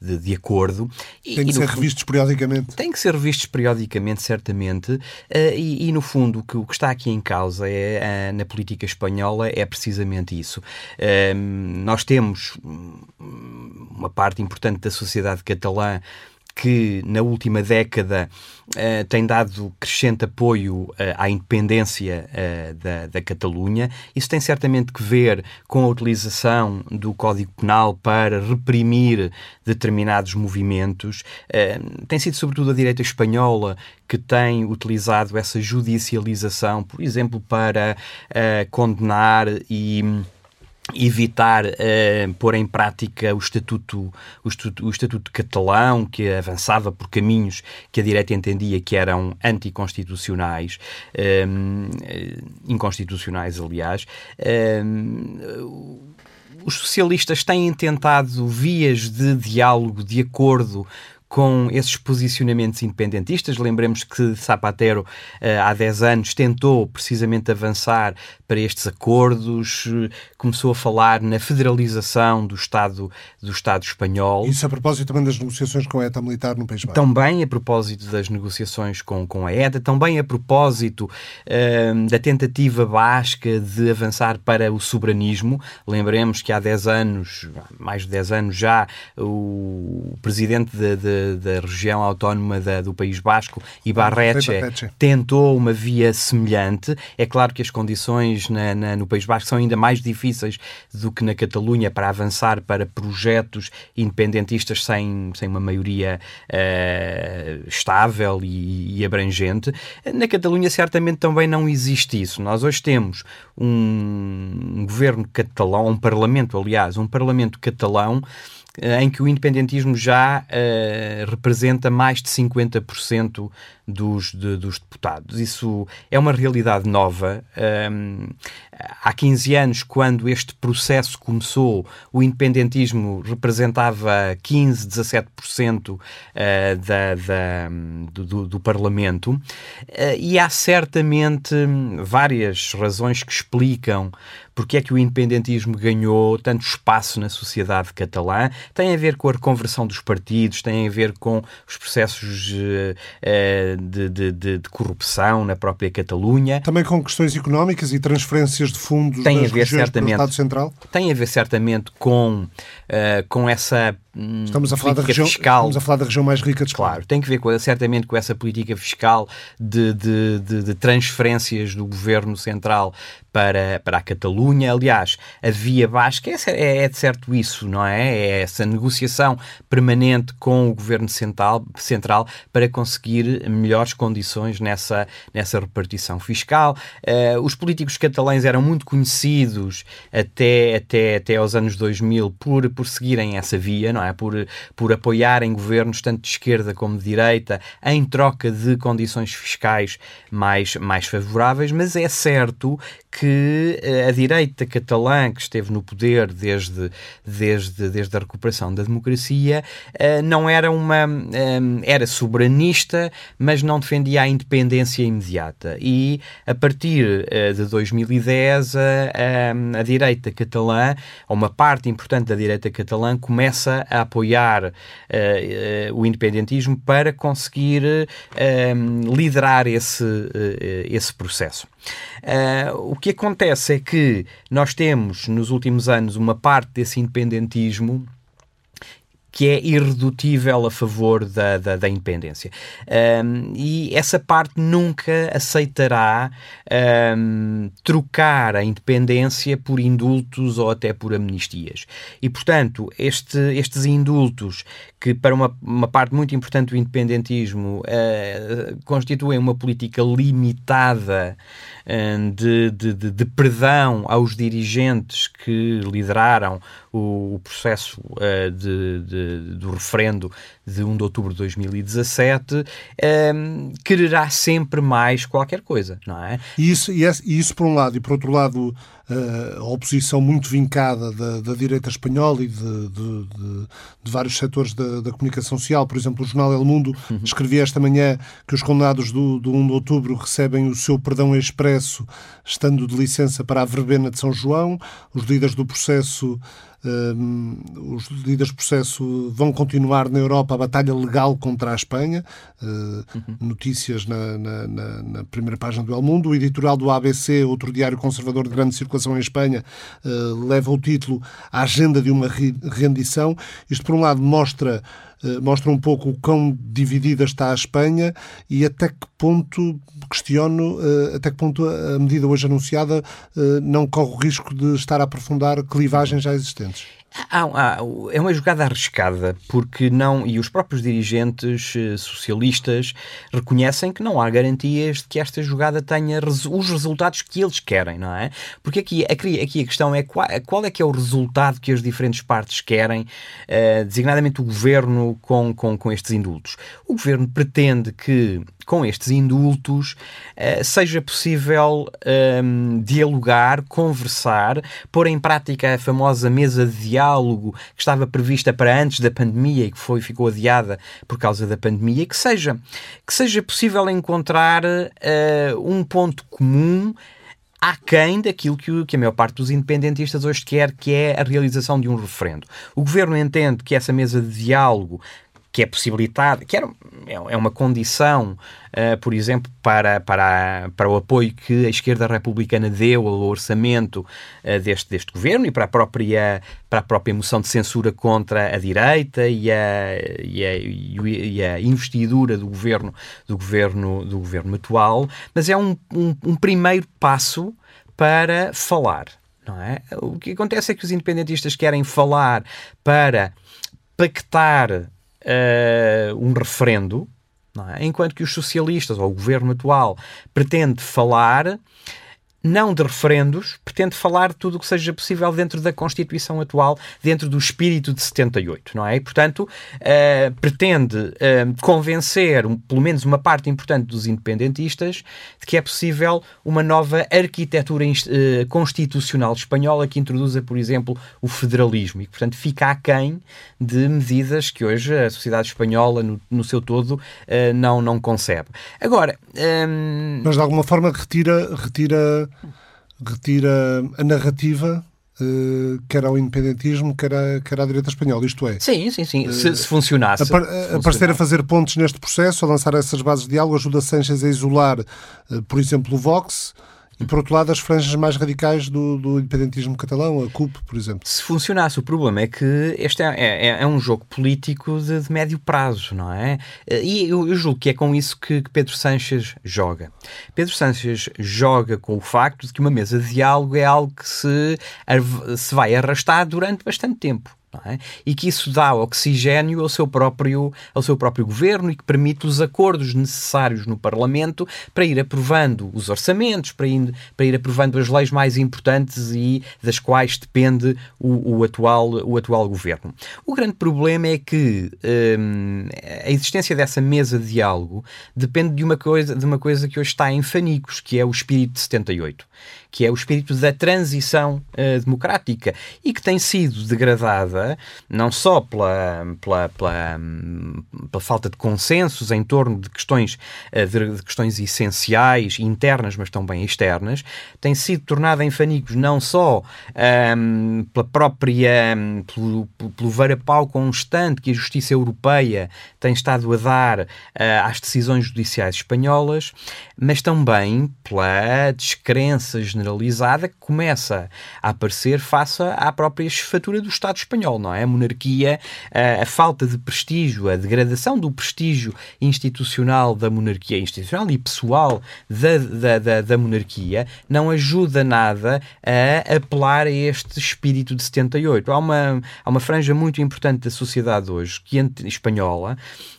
[SPEAKER 6] de, de, acordo.
[SPEAKER 1] Têm que e, ser no, revistos periodicamente.
[SPEAKER 6] Têm que ser revistos periodicamente, certamente, e, e, no fundo o que, o que está aqui em causa é, na política espanhola é precisamente isso. Ehm, nós temos uma parte importante da sociedade catalã que na última década uh, tem dado crescente apoio uh, à independência uh, da, da Catalunha. Isso tem certamente que ver com a utilização do Código Penal para reprimir determinados movimentos. tem sido sobretudo a direita espanhola que tem utilizado essa judicialização, por exemplo, para condenar e evitar uh, pôr em prática o estatuto, o estatuto, o estatuto catalão, que avançava por caminhos que a direita entendia que eram anticonstitucionais, um, eh, inconstitucionais, aliás. Um, os socialistas têm tentado vias de diálogo, de acordo com esses posicionamentos independentistas. Lembremos que Zapatero, eh, há 10 anos, tentou precisamente avançar para estes acordos, começou a falar na federalização do Estado, do Estado espanhol.
[SPEAKER 1] Isso a propósito também das negociações com a ETA militar no País Basco.
[SPEAKER 6] Também a propósito das negociações com, com a ETA, também a propósito uh, da tentativa basca de avançar para o soberanismo. Lembremos que há 10 anos, mais de 10 anos já, o presidente de, de da região autónoma da, do País Basco, Ibarreche, tentou uma via semelhante. É claro que as condições na, na, no País Basco são ainda mais difíceis do que na Catalunha para avançar para projetos independentistas sem, sem uma maioria uh, estável e, e abrangente. Na Catalunha, certamente, também não existe isso. Nós hoje temos um, um governo catalão, um parlamento, aliás, um parlamento catalão em que o independentismo já uh, representa mais de 50% dos, de, dos deputados. Isso é uma realidade nova. Um, há 15 anos, quando este processo começou, o independentismo representava 15, 17% uh, da, da, do, do, Parlamento. Uh, e há certamente várias razões que explicam porque é que o independentismo ganhou tanto espaço na sociedade catalã. Tem a ver com a reconversão dos partidos, tem a ver com os processos uh, de, de, de, de, corrupção na própria Catalunha.
[SPEAKER 1] Também com questões económicas e transferências de fundos tem a ver, certamente, do Estado Central?
[SPEAKER 6] Tem a ver certamente com, uh, com essa
[SPEAKER 1] hum, Estamos a, falar da região, fiscal. estamos a falar da região mais rica de
[SPEAKER 6] Espanha. Claro, tem que ver com, certamente com essa política fiscal de, de, de, de transferências do governo central para, para a Catalunha. Aliás, a via basca é, é, de certo isso, não é? É essa negociação permanente com o governo central, central para conseguir melhores condições nessa, nessa repartição fiscal. Uh, os políticos catalães eram muito conhecidos até, até, até aos anos 2000 por, por seguirem essa via, não é? Por, por apoiarem governos tanto de esquerda como de direita em troca de condições fiscais mais, mais favoráveis, mas é certo que eh, a direita catalã, que esteve no poder desde, desde, desde a recuperação da democracia, eh, não era uma. Era soberanista, mas não defendia a independência imediata. E a partir de 2010, a, a direita catalã, ou uma parte importante da direita catalã, começa a apoiar o independentismo para conseguir liderar esse, esse processo. Uh, o que acontece é que nós temos, nos últimos anos, uma parte desse independentismo que é irredutível a favor da, da, da independência. Um, e essa parte nunca aceitará um, trocar a independência por indultos ou até por amnistias. E, portanto, este, estes indultos, que para uma, uma parte muito importante do independentismo uh, constituem uma política limitada de, de, de, perdão aos dirigentes que lideraram o, o processo uh, de, de, do referendo de 1 de outubro de 2017, um, ehm, quererá sempre mais qualquer coisa, não é?
[SPEAKER 1] E isso, e isso por um lado, e por outro lado, eh, a oposição muito vincada da, da direita espanhola e de, de, de vários setores da, da, comunicação social. Por exemplo, o jornal El Mundo uhum. escrevia esta manhã que os condenados do, do 1 de outubro recebem o seu perdão expresso, estando de licença para a verbena de São João. Os líderes do processo os líderes do processo vão continuar na Europa a batalha legal contra a Espanha. Uh, uhum. Notícias na, na, na, na, primeira página do El Mundo. O editorial do ABC, outro diário conservador de grande circulação em Espanha, uh, leva o título A Agenda de uma Rendição. Isto, por um lado, mostra mostra um pouco o quão dividida está a Espanha e até que ponto, questiono, eh, até que ponto a medida hoje anunciada eh, não corre o risco de estar a aprofundar clivagens já existentes.
[SPEAKER 6] É uma jogada arriscada, porque não. E os próprios dirigentes eh, socialistas reconhecem que não há garantias de que esta jogada tenha os resultados que eles querem, não é? Porque aqui, aqui, aqui a questão é qual, qual, é que é o resultado que as diferentes partes querem, uh, designadamente o governo com, com, com estes indultos. O governo pretende que com estes indultos uh, seja possível um, ehm, dialogar, conversar, pôr em prática a famosa mesa de diálogo que estava prevista para antes da pandemia e que foi, ficou adiada por causa da pandemia, que seja, que seja possível encontrar uh, um ponto comum aquém daquilo que, que a maior parte dos independentistas hoje quer, que é a realização de um referendo. O governo entende que essa mesa de diálogo que é possibilitado, que era, é uma condição, uh, por exemplo, para, para, para o apoio que a esquerda republicana deu ao orçamento uh, deste, deste governo e para a, própria, para a própria moção de censura contra a direita e a, e a, e a investidura do governo, do governo, do governo atual, mas é um, um, um primeiro passo para falar. Não é? O que acontece é que os independentistas querem falar para pactar uh, um referendo, é? enquanto que os socialistas, ou o governo atual, pretende falar não de referendos, pretende falar tudo o que seja possível dentro da Constituição atual, dentro do espírito de 78, não é? E, portanto, uh, pretende uh, convencer um, pelo menos uma parte importante dos independentistas de que é possível uma nova arquitetura uh, constitucional espanhola que introduza, por exemplo, o federalismo e que, portanto, fica aquém de medidas que hoje a sociedade espanhola, no, no seu todo, não, não concebe. Agora... Um...
[SPEAKER 1] Mas, de alguma forma, retira... retira retira a narrativa Uh, quer ao independentismo, quer, a, quer à direita espanhola. Isto é.
[SPEAKER 6] Sim, sim, sim. Uh, se, se, funcionasse.
[SPEAKER 1] Apar, se aparecer a fazer pontos neste processo, a lançar essas bases de diálogo, ajuda Sanchez a isolar, uh, por exemplo, o Vox e, por outro lado, as franjas mais radicais do, do independentismo catalão, a CUP, por exemplo.
[SPEAKER 6] Se funcionasse, o problema é que este é, é, é um jogo político de, de, médio prazo, não é? E eu, eu, julgo que é com isso que, que Pedro Sanches joga. Pedro Sanches joga com o facto de que uma mesa de diálogo é algo que se, se vai arrastar durante bastante tempo. É? E que isso dá oxigênio ao seu, próprio, ao seu próprio governo e que permite os acordos necessários no Parlamento para ir aprovando os orçamentos, para ir, para ir aprovando as leis mais importantes e das quais depende o, o atual, o atual governo. O grande problema é que hum, a existência dessa mesa de diálogo depende de uma, coisa, de uma coisa que hoje está em fanicos, que é o espírito de 78 que é o espírito da transição uh, democrática e que tem sido degradada não só pela, pela, pela, pela falta de consensos em torno de questões, uh, de, de, questões essenciais, internas, mas também externas, tem sido tornada em fanicos não só um, pela própria, um, pelo, pelo varapau constante que a justiça europeia tem estado a dar uh, às decisões judiciais espanholas, mas também pela descrenças generalizada que começa a aparecer face à própria chefatura do Estado espanhol, não é? A monarquia, a, a falta de prestígio, a degradação do prestígio institucional da monarquia, institucional e pessoal da, da, da, da monarquia, não ajuda nada a apelar a este espírito de 78. Há uma, há uma franja muito importante da sociedade hoje, que, espanhola,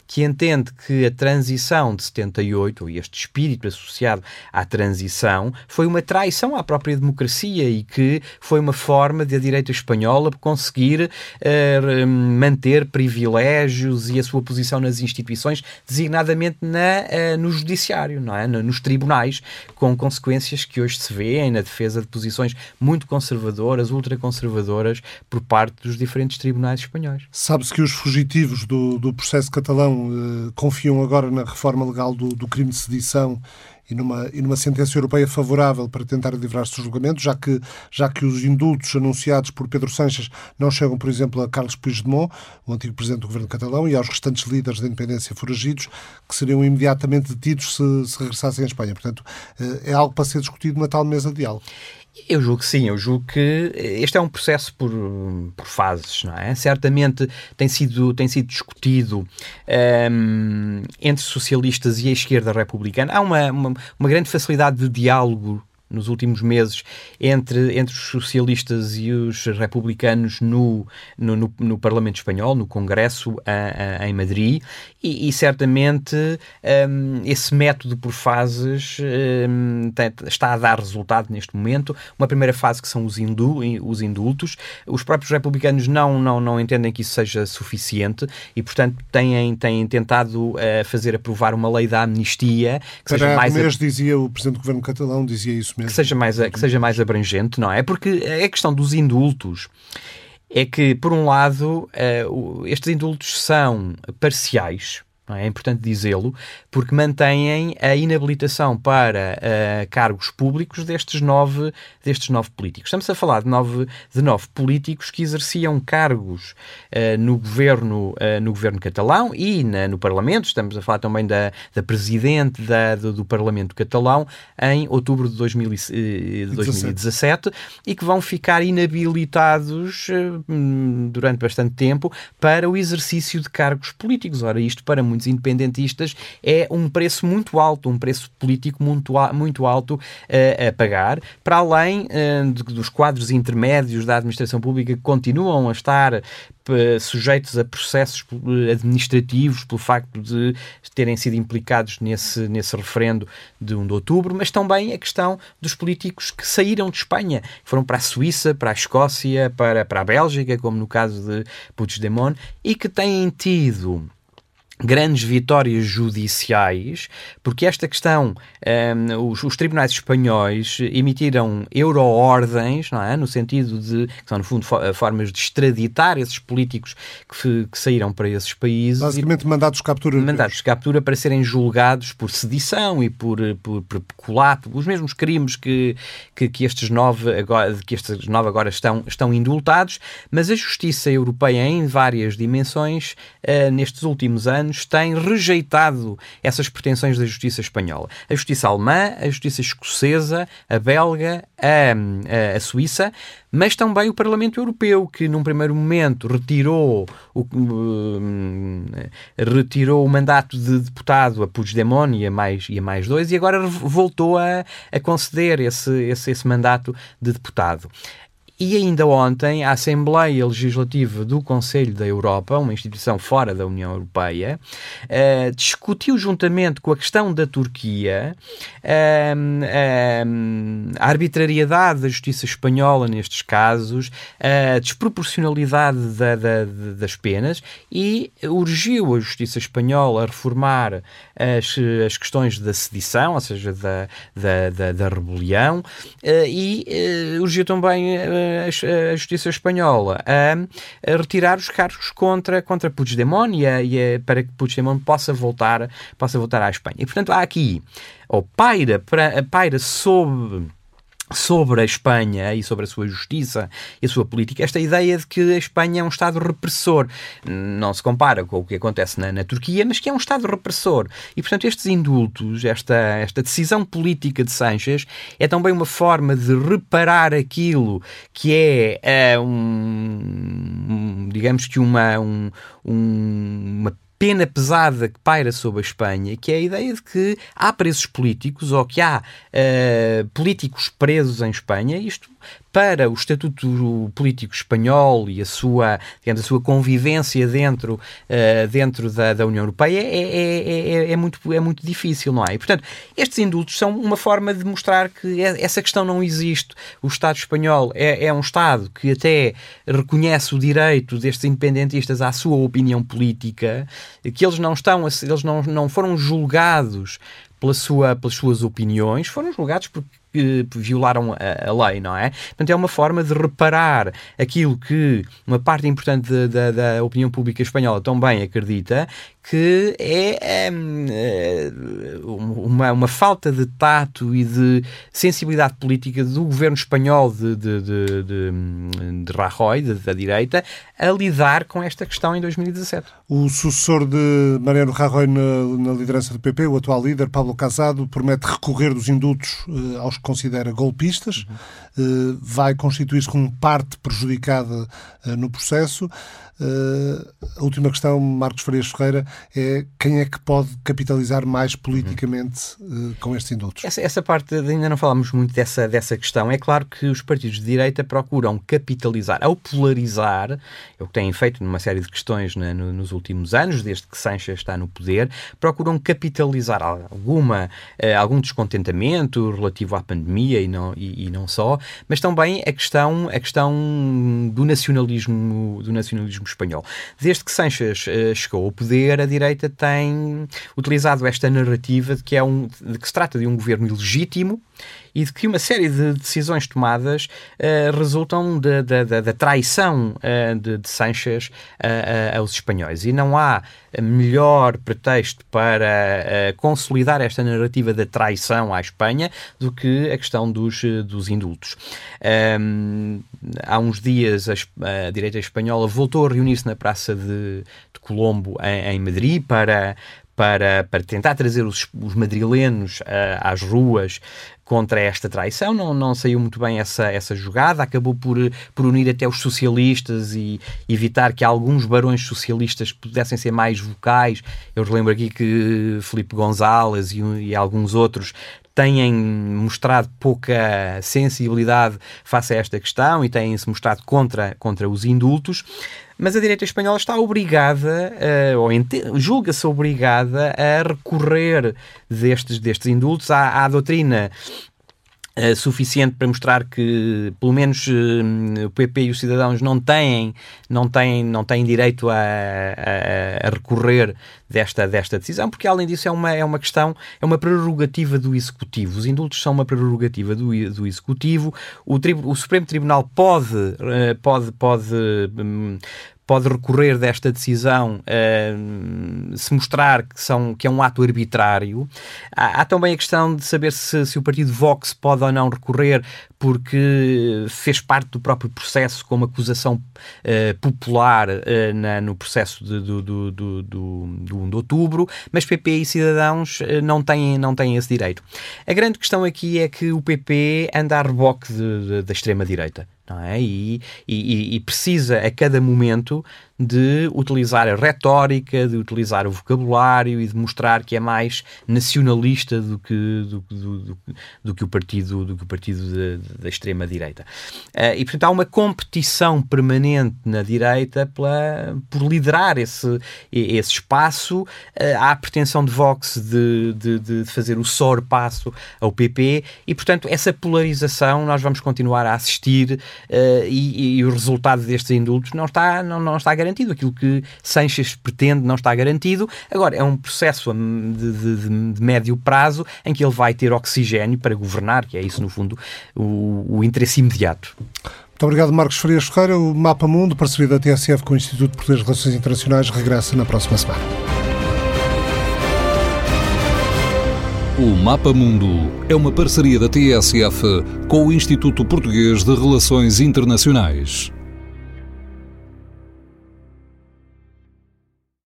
[SPEAKER 6] que entende que a transição de 78, ou este espírito associado à transição, foi uma traição à própria democracia e que foi uma forma de a direita espanhola conseguir uh, manter privilégios e a sua posição nas instituições, designadamente na, uh, no judiciário, não é? nos tribunais, com consequências que hoje se vêem na defesa de posições muito conservadoras, ultraconservadoras, por parte dos diferentes tribunais espanhóis.
[SPEAKER 1] Sabe-se que os fugitivos do, do processo catalão eh, confiam agora na reforma legal do, do crime de sedição e numa, e numa sentença europeia favorável para tentar livrar-se do julgamento, já que, já que os indultos anunciados por Pedro Sanches não chegam, por exemplo, a Carlos Puigdemont, o antigo presidente do governo catalão, e aos restantes líderes da independência foragidos, que seriam imediatamente detidos se, se regressassem à Espanha. Portanto, eh, é algo para ser discutido na tal mesa de diálogo.
[SPEAKER 6] Eu julgo que sim, eu julgo que este é um processo por, por fases, não é? Certamente tem sido, tem sido discutido um, entre socialistas e a esquerda republicana. Há uma, uma, uma grande facilidade de diálogo nos últimos meses entre, entre os socialistas e os republicanos no, no, no, no Parlamento Espanhol, no Congresso a, a, em Madrid, e, e certamente um, esse método por fases um, está a dar resultado neste momento. Uma primeira fase que são os, indu, os indultos. Os próprios republicanos não, não, não entendem que isso seja suficiente e, portanto, têm, têm tentado uh, fazer aprovar uma lei da amnistia
[SPEAKER 1] que Para seja mais. Mês, a... dizia o Presidente do Governo catalão, dizia isso mesmo.
[SPEAKER 6] Que seja mais, que seja mais abrangente, não é? Porque a questão dos indultos é que, por um lado, uh, estes indultos são parciais, é? é importante dizê-lo, porque mantêm a inabilitação para uh, cargos públicos destes nove, destes nove políticos. Estamos a falar de nove, de nove políticos que exerciam cargos uh, no, governo, uh, no governo catalão e na, no Parlamento. Estamos a falar também da, da Presidente da, do, do, Parlamento catalão em outubro de 2000, 2017 e que vão ficar inabilitados durante bastante tempo para o exercício de cargos políticos. Ora, isto para muitos independentistas é um preço muito alto, um preço político muito, muito alto uh, a pagar, para além uh, de, dos quadros intermédios da administração pública que continuam a estar eh, sujeitos a processos administrativos pelo facto de terem sido implicados nesse, nesse referendo de 1 de outubro, mas também a questão dos políticos que saíram de Espanha, foram para a Suíça, para a Escócia, para, para a Bélgica, como no caso de Puigdemont, e que têm tido grandes vitórias judiciais, porque esta questão, um, os, os, tribunais espanhóis emitiram euroordens, não é? No sentido de, que são no fundo formas de extraditar esses políticos que, que saíram para esses países.
[SPEAKER 1] Basicamente mandados de captura.
[SPEAKER 6] Mandados de captura para serem julgados por sedição e por, por, por peculato, os mesmos crimes que, que, que, estes nove agora, que estes nove agora estão, estão indultados, mas a justiça europeia em várias dimensões, uh, nestes últimos anos, anos tem rejeitado essas pretensões da justiça espanhola. A justiça alemã, a justiça escocesa, a belga, a, a, a Suíça, mas também o Parlamento Europeu, que num primeiro momento retirou o, uh, retirou o mandato de deputado a Puigdemont e a mais, e a mais dois, e agora voltou a, a conceder esse, esse, esse mandato de deputado. E ainda ontem, a Assembleia Legislativa do Conselho da Europa, uma instituição fora da União Europeia, uh, discutiu juntamente com a questão da Turquia uh, uh, a arbitrariedade da justiça espanhola nestes casos, a desproporcionalidade da, da, das penas e urgiu a justiça espanhola a reformar as, as questões da sedição, ou seja, da, da, da, da rebelião, e urgiu também a, justiça espanhola a, a, retirar os cargos contra, contra Puigdemont e, a, e a, para que Puigdemont possa voltar, possa voltar à Espanha. E, portanto, há aqui, ou paira, para, paira sob sobre a Espanha e sobre a sua justiça e a sua política, esta ideia de que a Espanha é um Estado repressor. Não se compara com o que acontece na, na Turquia, mas que é um Estado repressor. E, portanto, estes indultos, esta, esta decisão política de Sánchez é também uma forma de reparar aquilo que é, é um, um, digamos que uma, um, uma pena pesada que paira sobre a Espanha, que é a ideia de que há presos políticos ou que há uh, políticos presos em Espanha, isto para o estatuto político espanhol e a sua, digamos, a sua convivência dentro, uh, dentro da, da, União Europeia é, é, é, é, muito, é muito difícil, não é? E, portanto, estes indultos são uma forma de mostrar que essa questão não existe. O Estado espanhol é, é um Estado que até reconhece o direito destes independentistas à sua opinião política, que eles não estão, eles não, não foram julgados pela sua, pelas suas opiniões, foram julgados porque que violaram a, a, lei, não é? Portanto, é uma forma de reparar aquilo que uma parte importante da, opinião pública espanhola também acredita, que é, é uma, uma falta de tato e de sensibilidade política do governo espanhol de, de, de, de, de Rajoy, da direita, a lidar com esta questão em 2017.
[SPEAKER 1] O sucessor de Mariano Rajoy na, na liderança do PP, o atual líder, Pablo Casado, promete recorrer dos indultos uh, aos que considera golpistas, uhum. uh, vai constituir-se como parte prejudicada uh, no processo. Uh, a última questão, Marcos Farias Ferreira, é quem é que pode capitalizar mais politicamente uh, com estes indultos?
[SPEAKER 6] Essa, essa, parte, ainda não falámos muito dessa, dessa questão. É claro que os partidos de direita procuram capitalizar, ao polarizar, é o que têm feito numa série de questões no, nos últimos anos, desde que Sanches está no poder, procuram capitalizar alguma, uh, algum descontentamento relativo à pandemia e não, e, e não só, mas também a questão, a questão do nacionalismo, do nacionalismo espanhol. Desde que Sanches uh, chegou ao poder, a direita tem utilizado esta narrativa de que, é um, de que se trata de um governo ilegítimo e de que uma série de decisões tomadas uh, resultam da traição uh, de, de Sanchez uh, aos espanhóis. E não há melhor pretexto para consolidar esta narrativa da traição à Espanha do que a questão dos, dos indultos. Um, há uns dias a, a, direita espanhola voltou a reunir-se na Praça de, de Colombo, em, em Madrid, para para, para tentar trazer os, os madrilenos uh, às ruas contra esta traição. Não, não saiu muito bem essa, essa jogada, acabou por, por unir até os socialistas e evitar que alguns barões socialistas pudessem ser mais vocais. Eu lembro aqui que Felipe Gonzalez e, e alguns outros têm mostrado pouca sensibilidade face a esta questão e têm-se mostrado contra, contra os indultos mas a direita espanhola está obrigada, uh, ou julga-se obrigada a recorrer destes, destes indultos à, à doutrina Uh, suficiente para mostrar que pelo menos uh, o PP e os cidadãos não têm não têm não têm direito a, a, a, recorrer desta desta decisão porque além disso é uma é uma questão é uma prerrogativa do executivo. Os indultos são uma prerrogativa do, do executivo. O, o Supremo Tribunal pode uh, pode pode um, pode recorrer desta decisão uh, se mostrar que, são, que é um ato arbitrário. Há, há também a questão de saber se, se o partido Vox pode ou não recorrer porque fez parte do próprio processo como acusação uh, popular uh, na, no processo de, do, do, do, do, do 1 de outubro, mas PP e Cidadãos não, têm, não têm esse direito. A grande questão aqui é que o PP anda a reboque da extrema-direita não é? E, e, e, precisa a cada momento de utilizar a retórica, de utilizar o vocabulário e de mostrar que é mais nacionalista do que, do, do, do, do que o partido, do que o partido da extrema direita. Uh, e portanto há uma competição permanente na direita pela, por liderar esse, esse espaço. Uh, há a pretensão de Vox de, de, de fazer o sorpasso ao PP e portanto essa polarização nós vamos continuar a assistir uh, e, e, o resultado destes indultos não está, não, não está garantido garantido. Aquilo que Sanches pretende não está garantido. Agora, é um processo de, de, de médio prazo em que ele vai ter oxigênio para governar, que é isso, no fundo, o, o interesse imediato.
[SPEAKER 1] Muito obrigado, Marcos Farias Ferreira. O Mapa Mundo, parceria da TSF com o Instituto de Poderes Relações Internacionais, regressa na próxima semana.
[SPEAKER 7] O Mapa Mundo é uma parceria da TSF com o Instituto Português de Relações Internacionais.